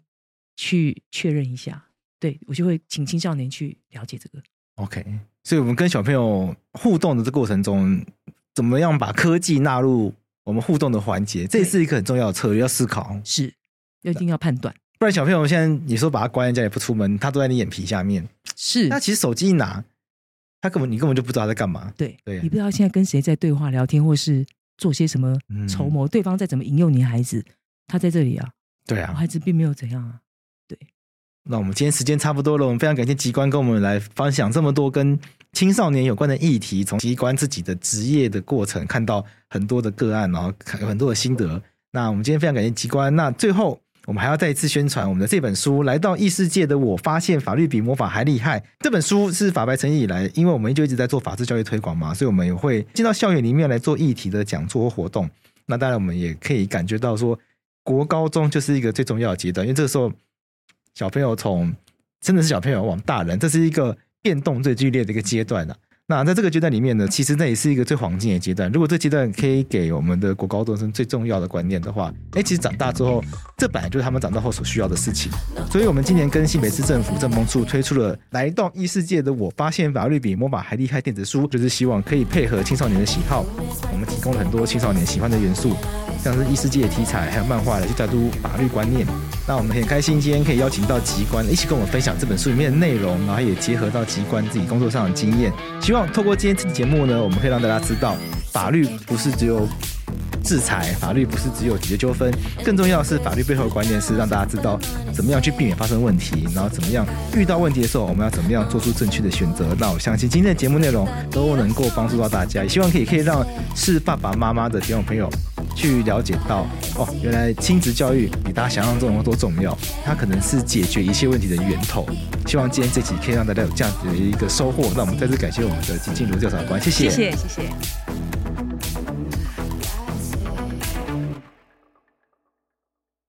去确认一下？对，我就会请青少年去了解这个。OK，所以我们跟小朋友互动的这过程中。怎么样把科技纳入我们互动的环节？这也是一个很重要的策略，要思考。是，一定要判断。不然小朋友现在你说把他关在家里不出门，他都在你眼皮下面。是，那其实手机一拿，他根本你根本就不知道他在干嘛。对对，你不知道现在跟谁在对话聊天，或是做些什么筹谋，嗯、对方在怎么引诱你孩子。他在这里啊，对啊，我孩子并没有怎样啊。对，那我们今天时间差不多了，我们非常感谢机关跟我们来分享这么多跟。青少年有关的议题，从机关自己的职业的过程看到很多的个案，然后有很多的心得。那我们今天非常感谢机关。那最后，我们还要再一次宣传我们的这本书《来到异世界的我发现法律比魔法还厉害》。这本书是法白成立以来，因为我们就一直在做法治教育推广嘛，所以我们也会进到校园里面来做议题的讲座或活动。那当然，我们也可以感觉到说，国高中就是一个最重要的阶段，因为这个时候小朋友从真的是小朋友往大人，这是一个。变动最剧烈的一个阶段了。那在这个阶段里面呢，其实那也是一个最黄金的阶段。如果这阶段可以给我们的国高中生最重要的观念的话，哎，其实长大之后，这本来就是他们长大后所需要的事情。所以，我们今年跟新北市政府政风处推出了《来到异世界的我发现法律比魔法还厉害》电子书，就是希望可以配合青少年的喜好，我们提供了很多青少年喜欢的元素。像是异世界的题材，还有漫画来去带入法律观念。那我们很开心，今天可以邀请到吉关一起跟我们分享这本书里面的内容，然后也结合到吉关自己工作上的经验。希望透过今天这期节目呢，我们可以让大家知道，法律不是只有制裁，法律不是只有解决纠纷，更重要的是法律背后的观念是让大家知道怎么样去避免发生问题，然后怎么样遇到问题的时候，我们要怎么样做出正确的选择。那我相信今天的节目内容都能够帮助到大家，也希望可以可以让是爸爸妈妈的听众朋友。去了解到哦，原来亲子教育比大家想象中的多重要，它可能是解决一切问题的源头。希望今天这集可以让大家有这样子的一个收获。那我们再次感谢我们的金静茹调查官，谢谢，谢谢，谢谢。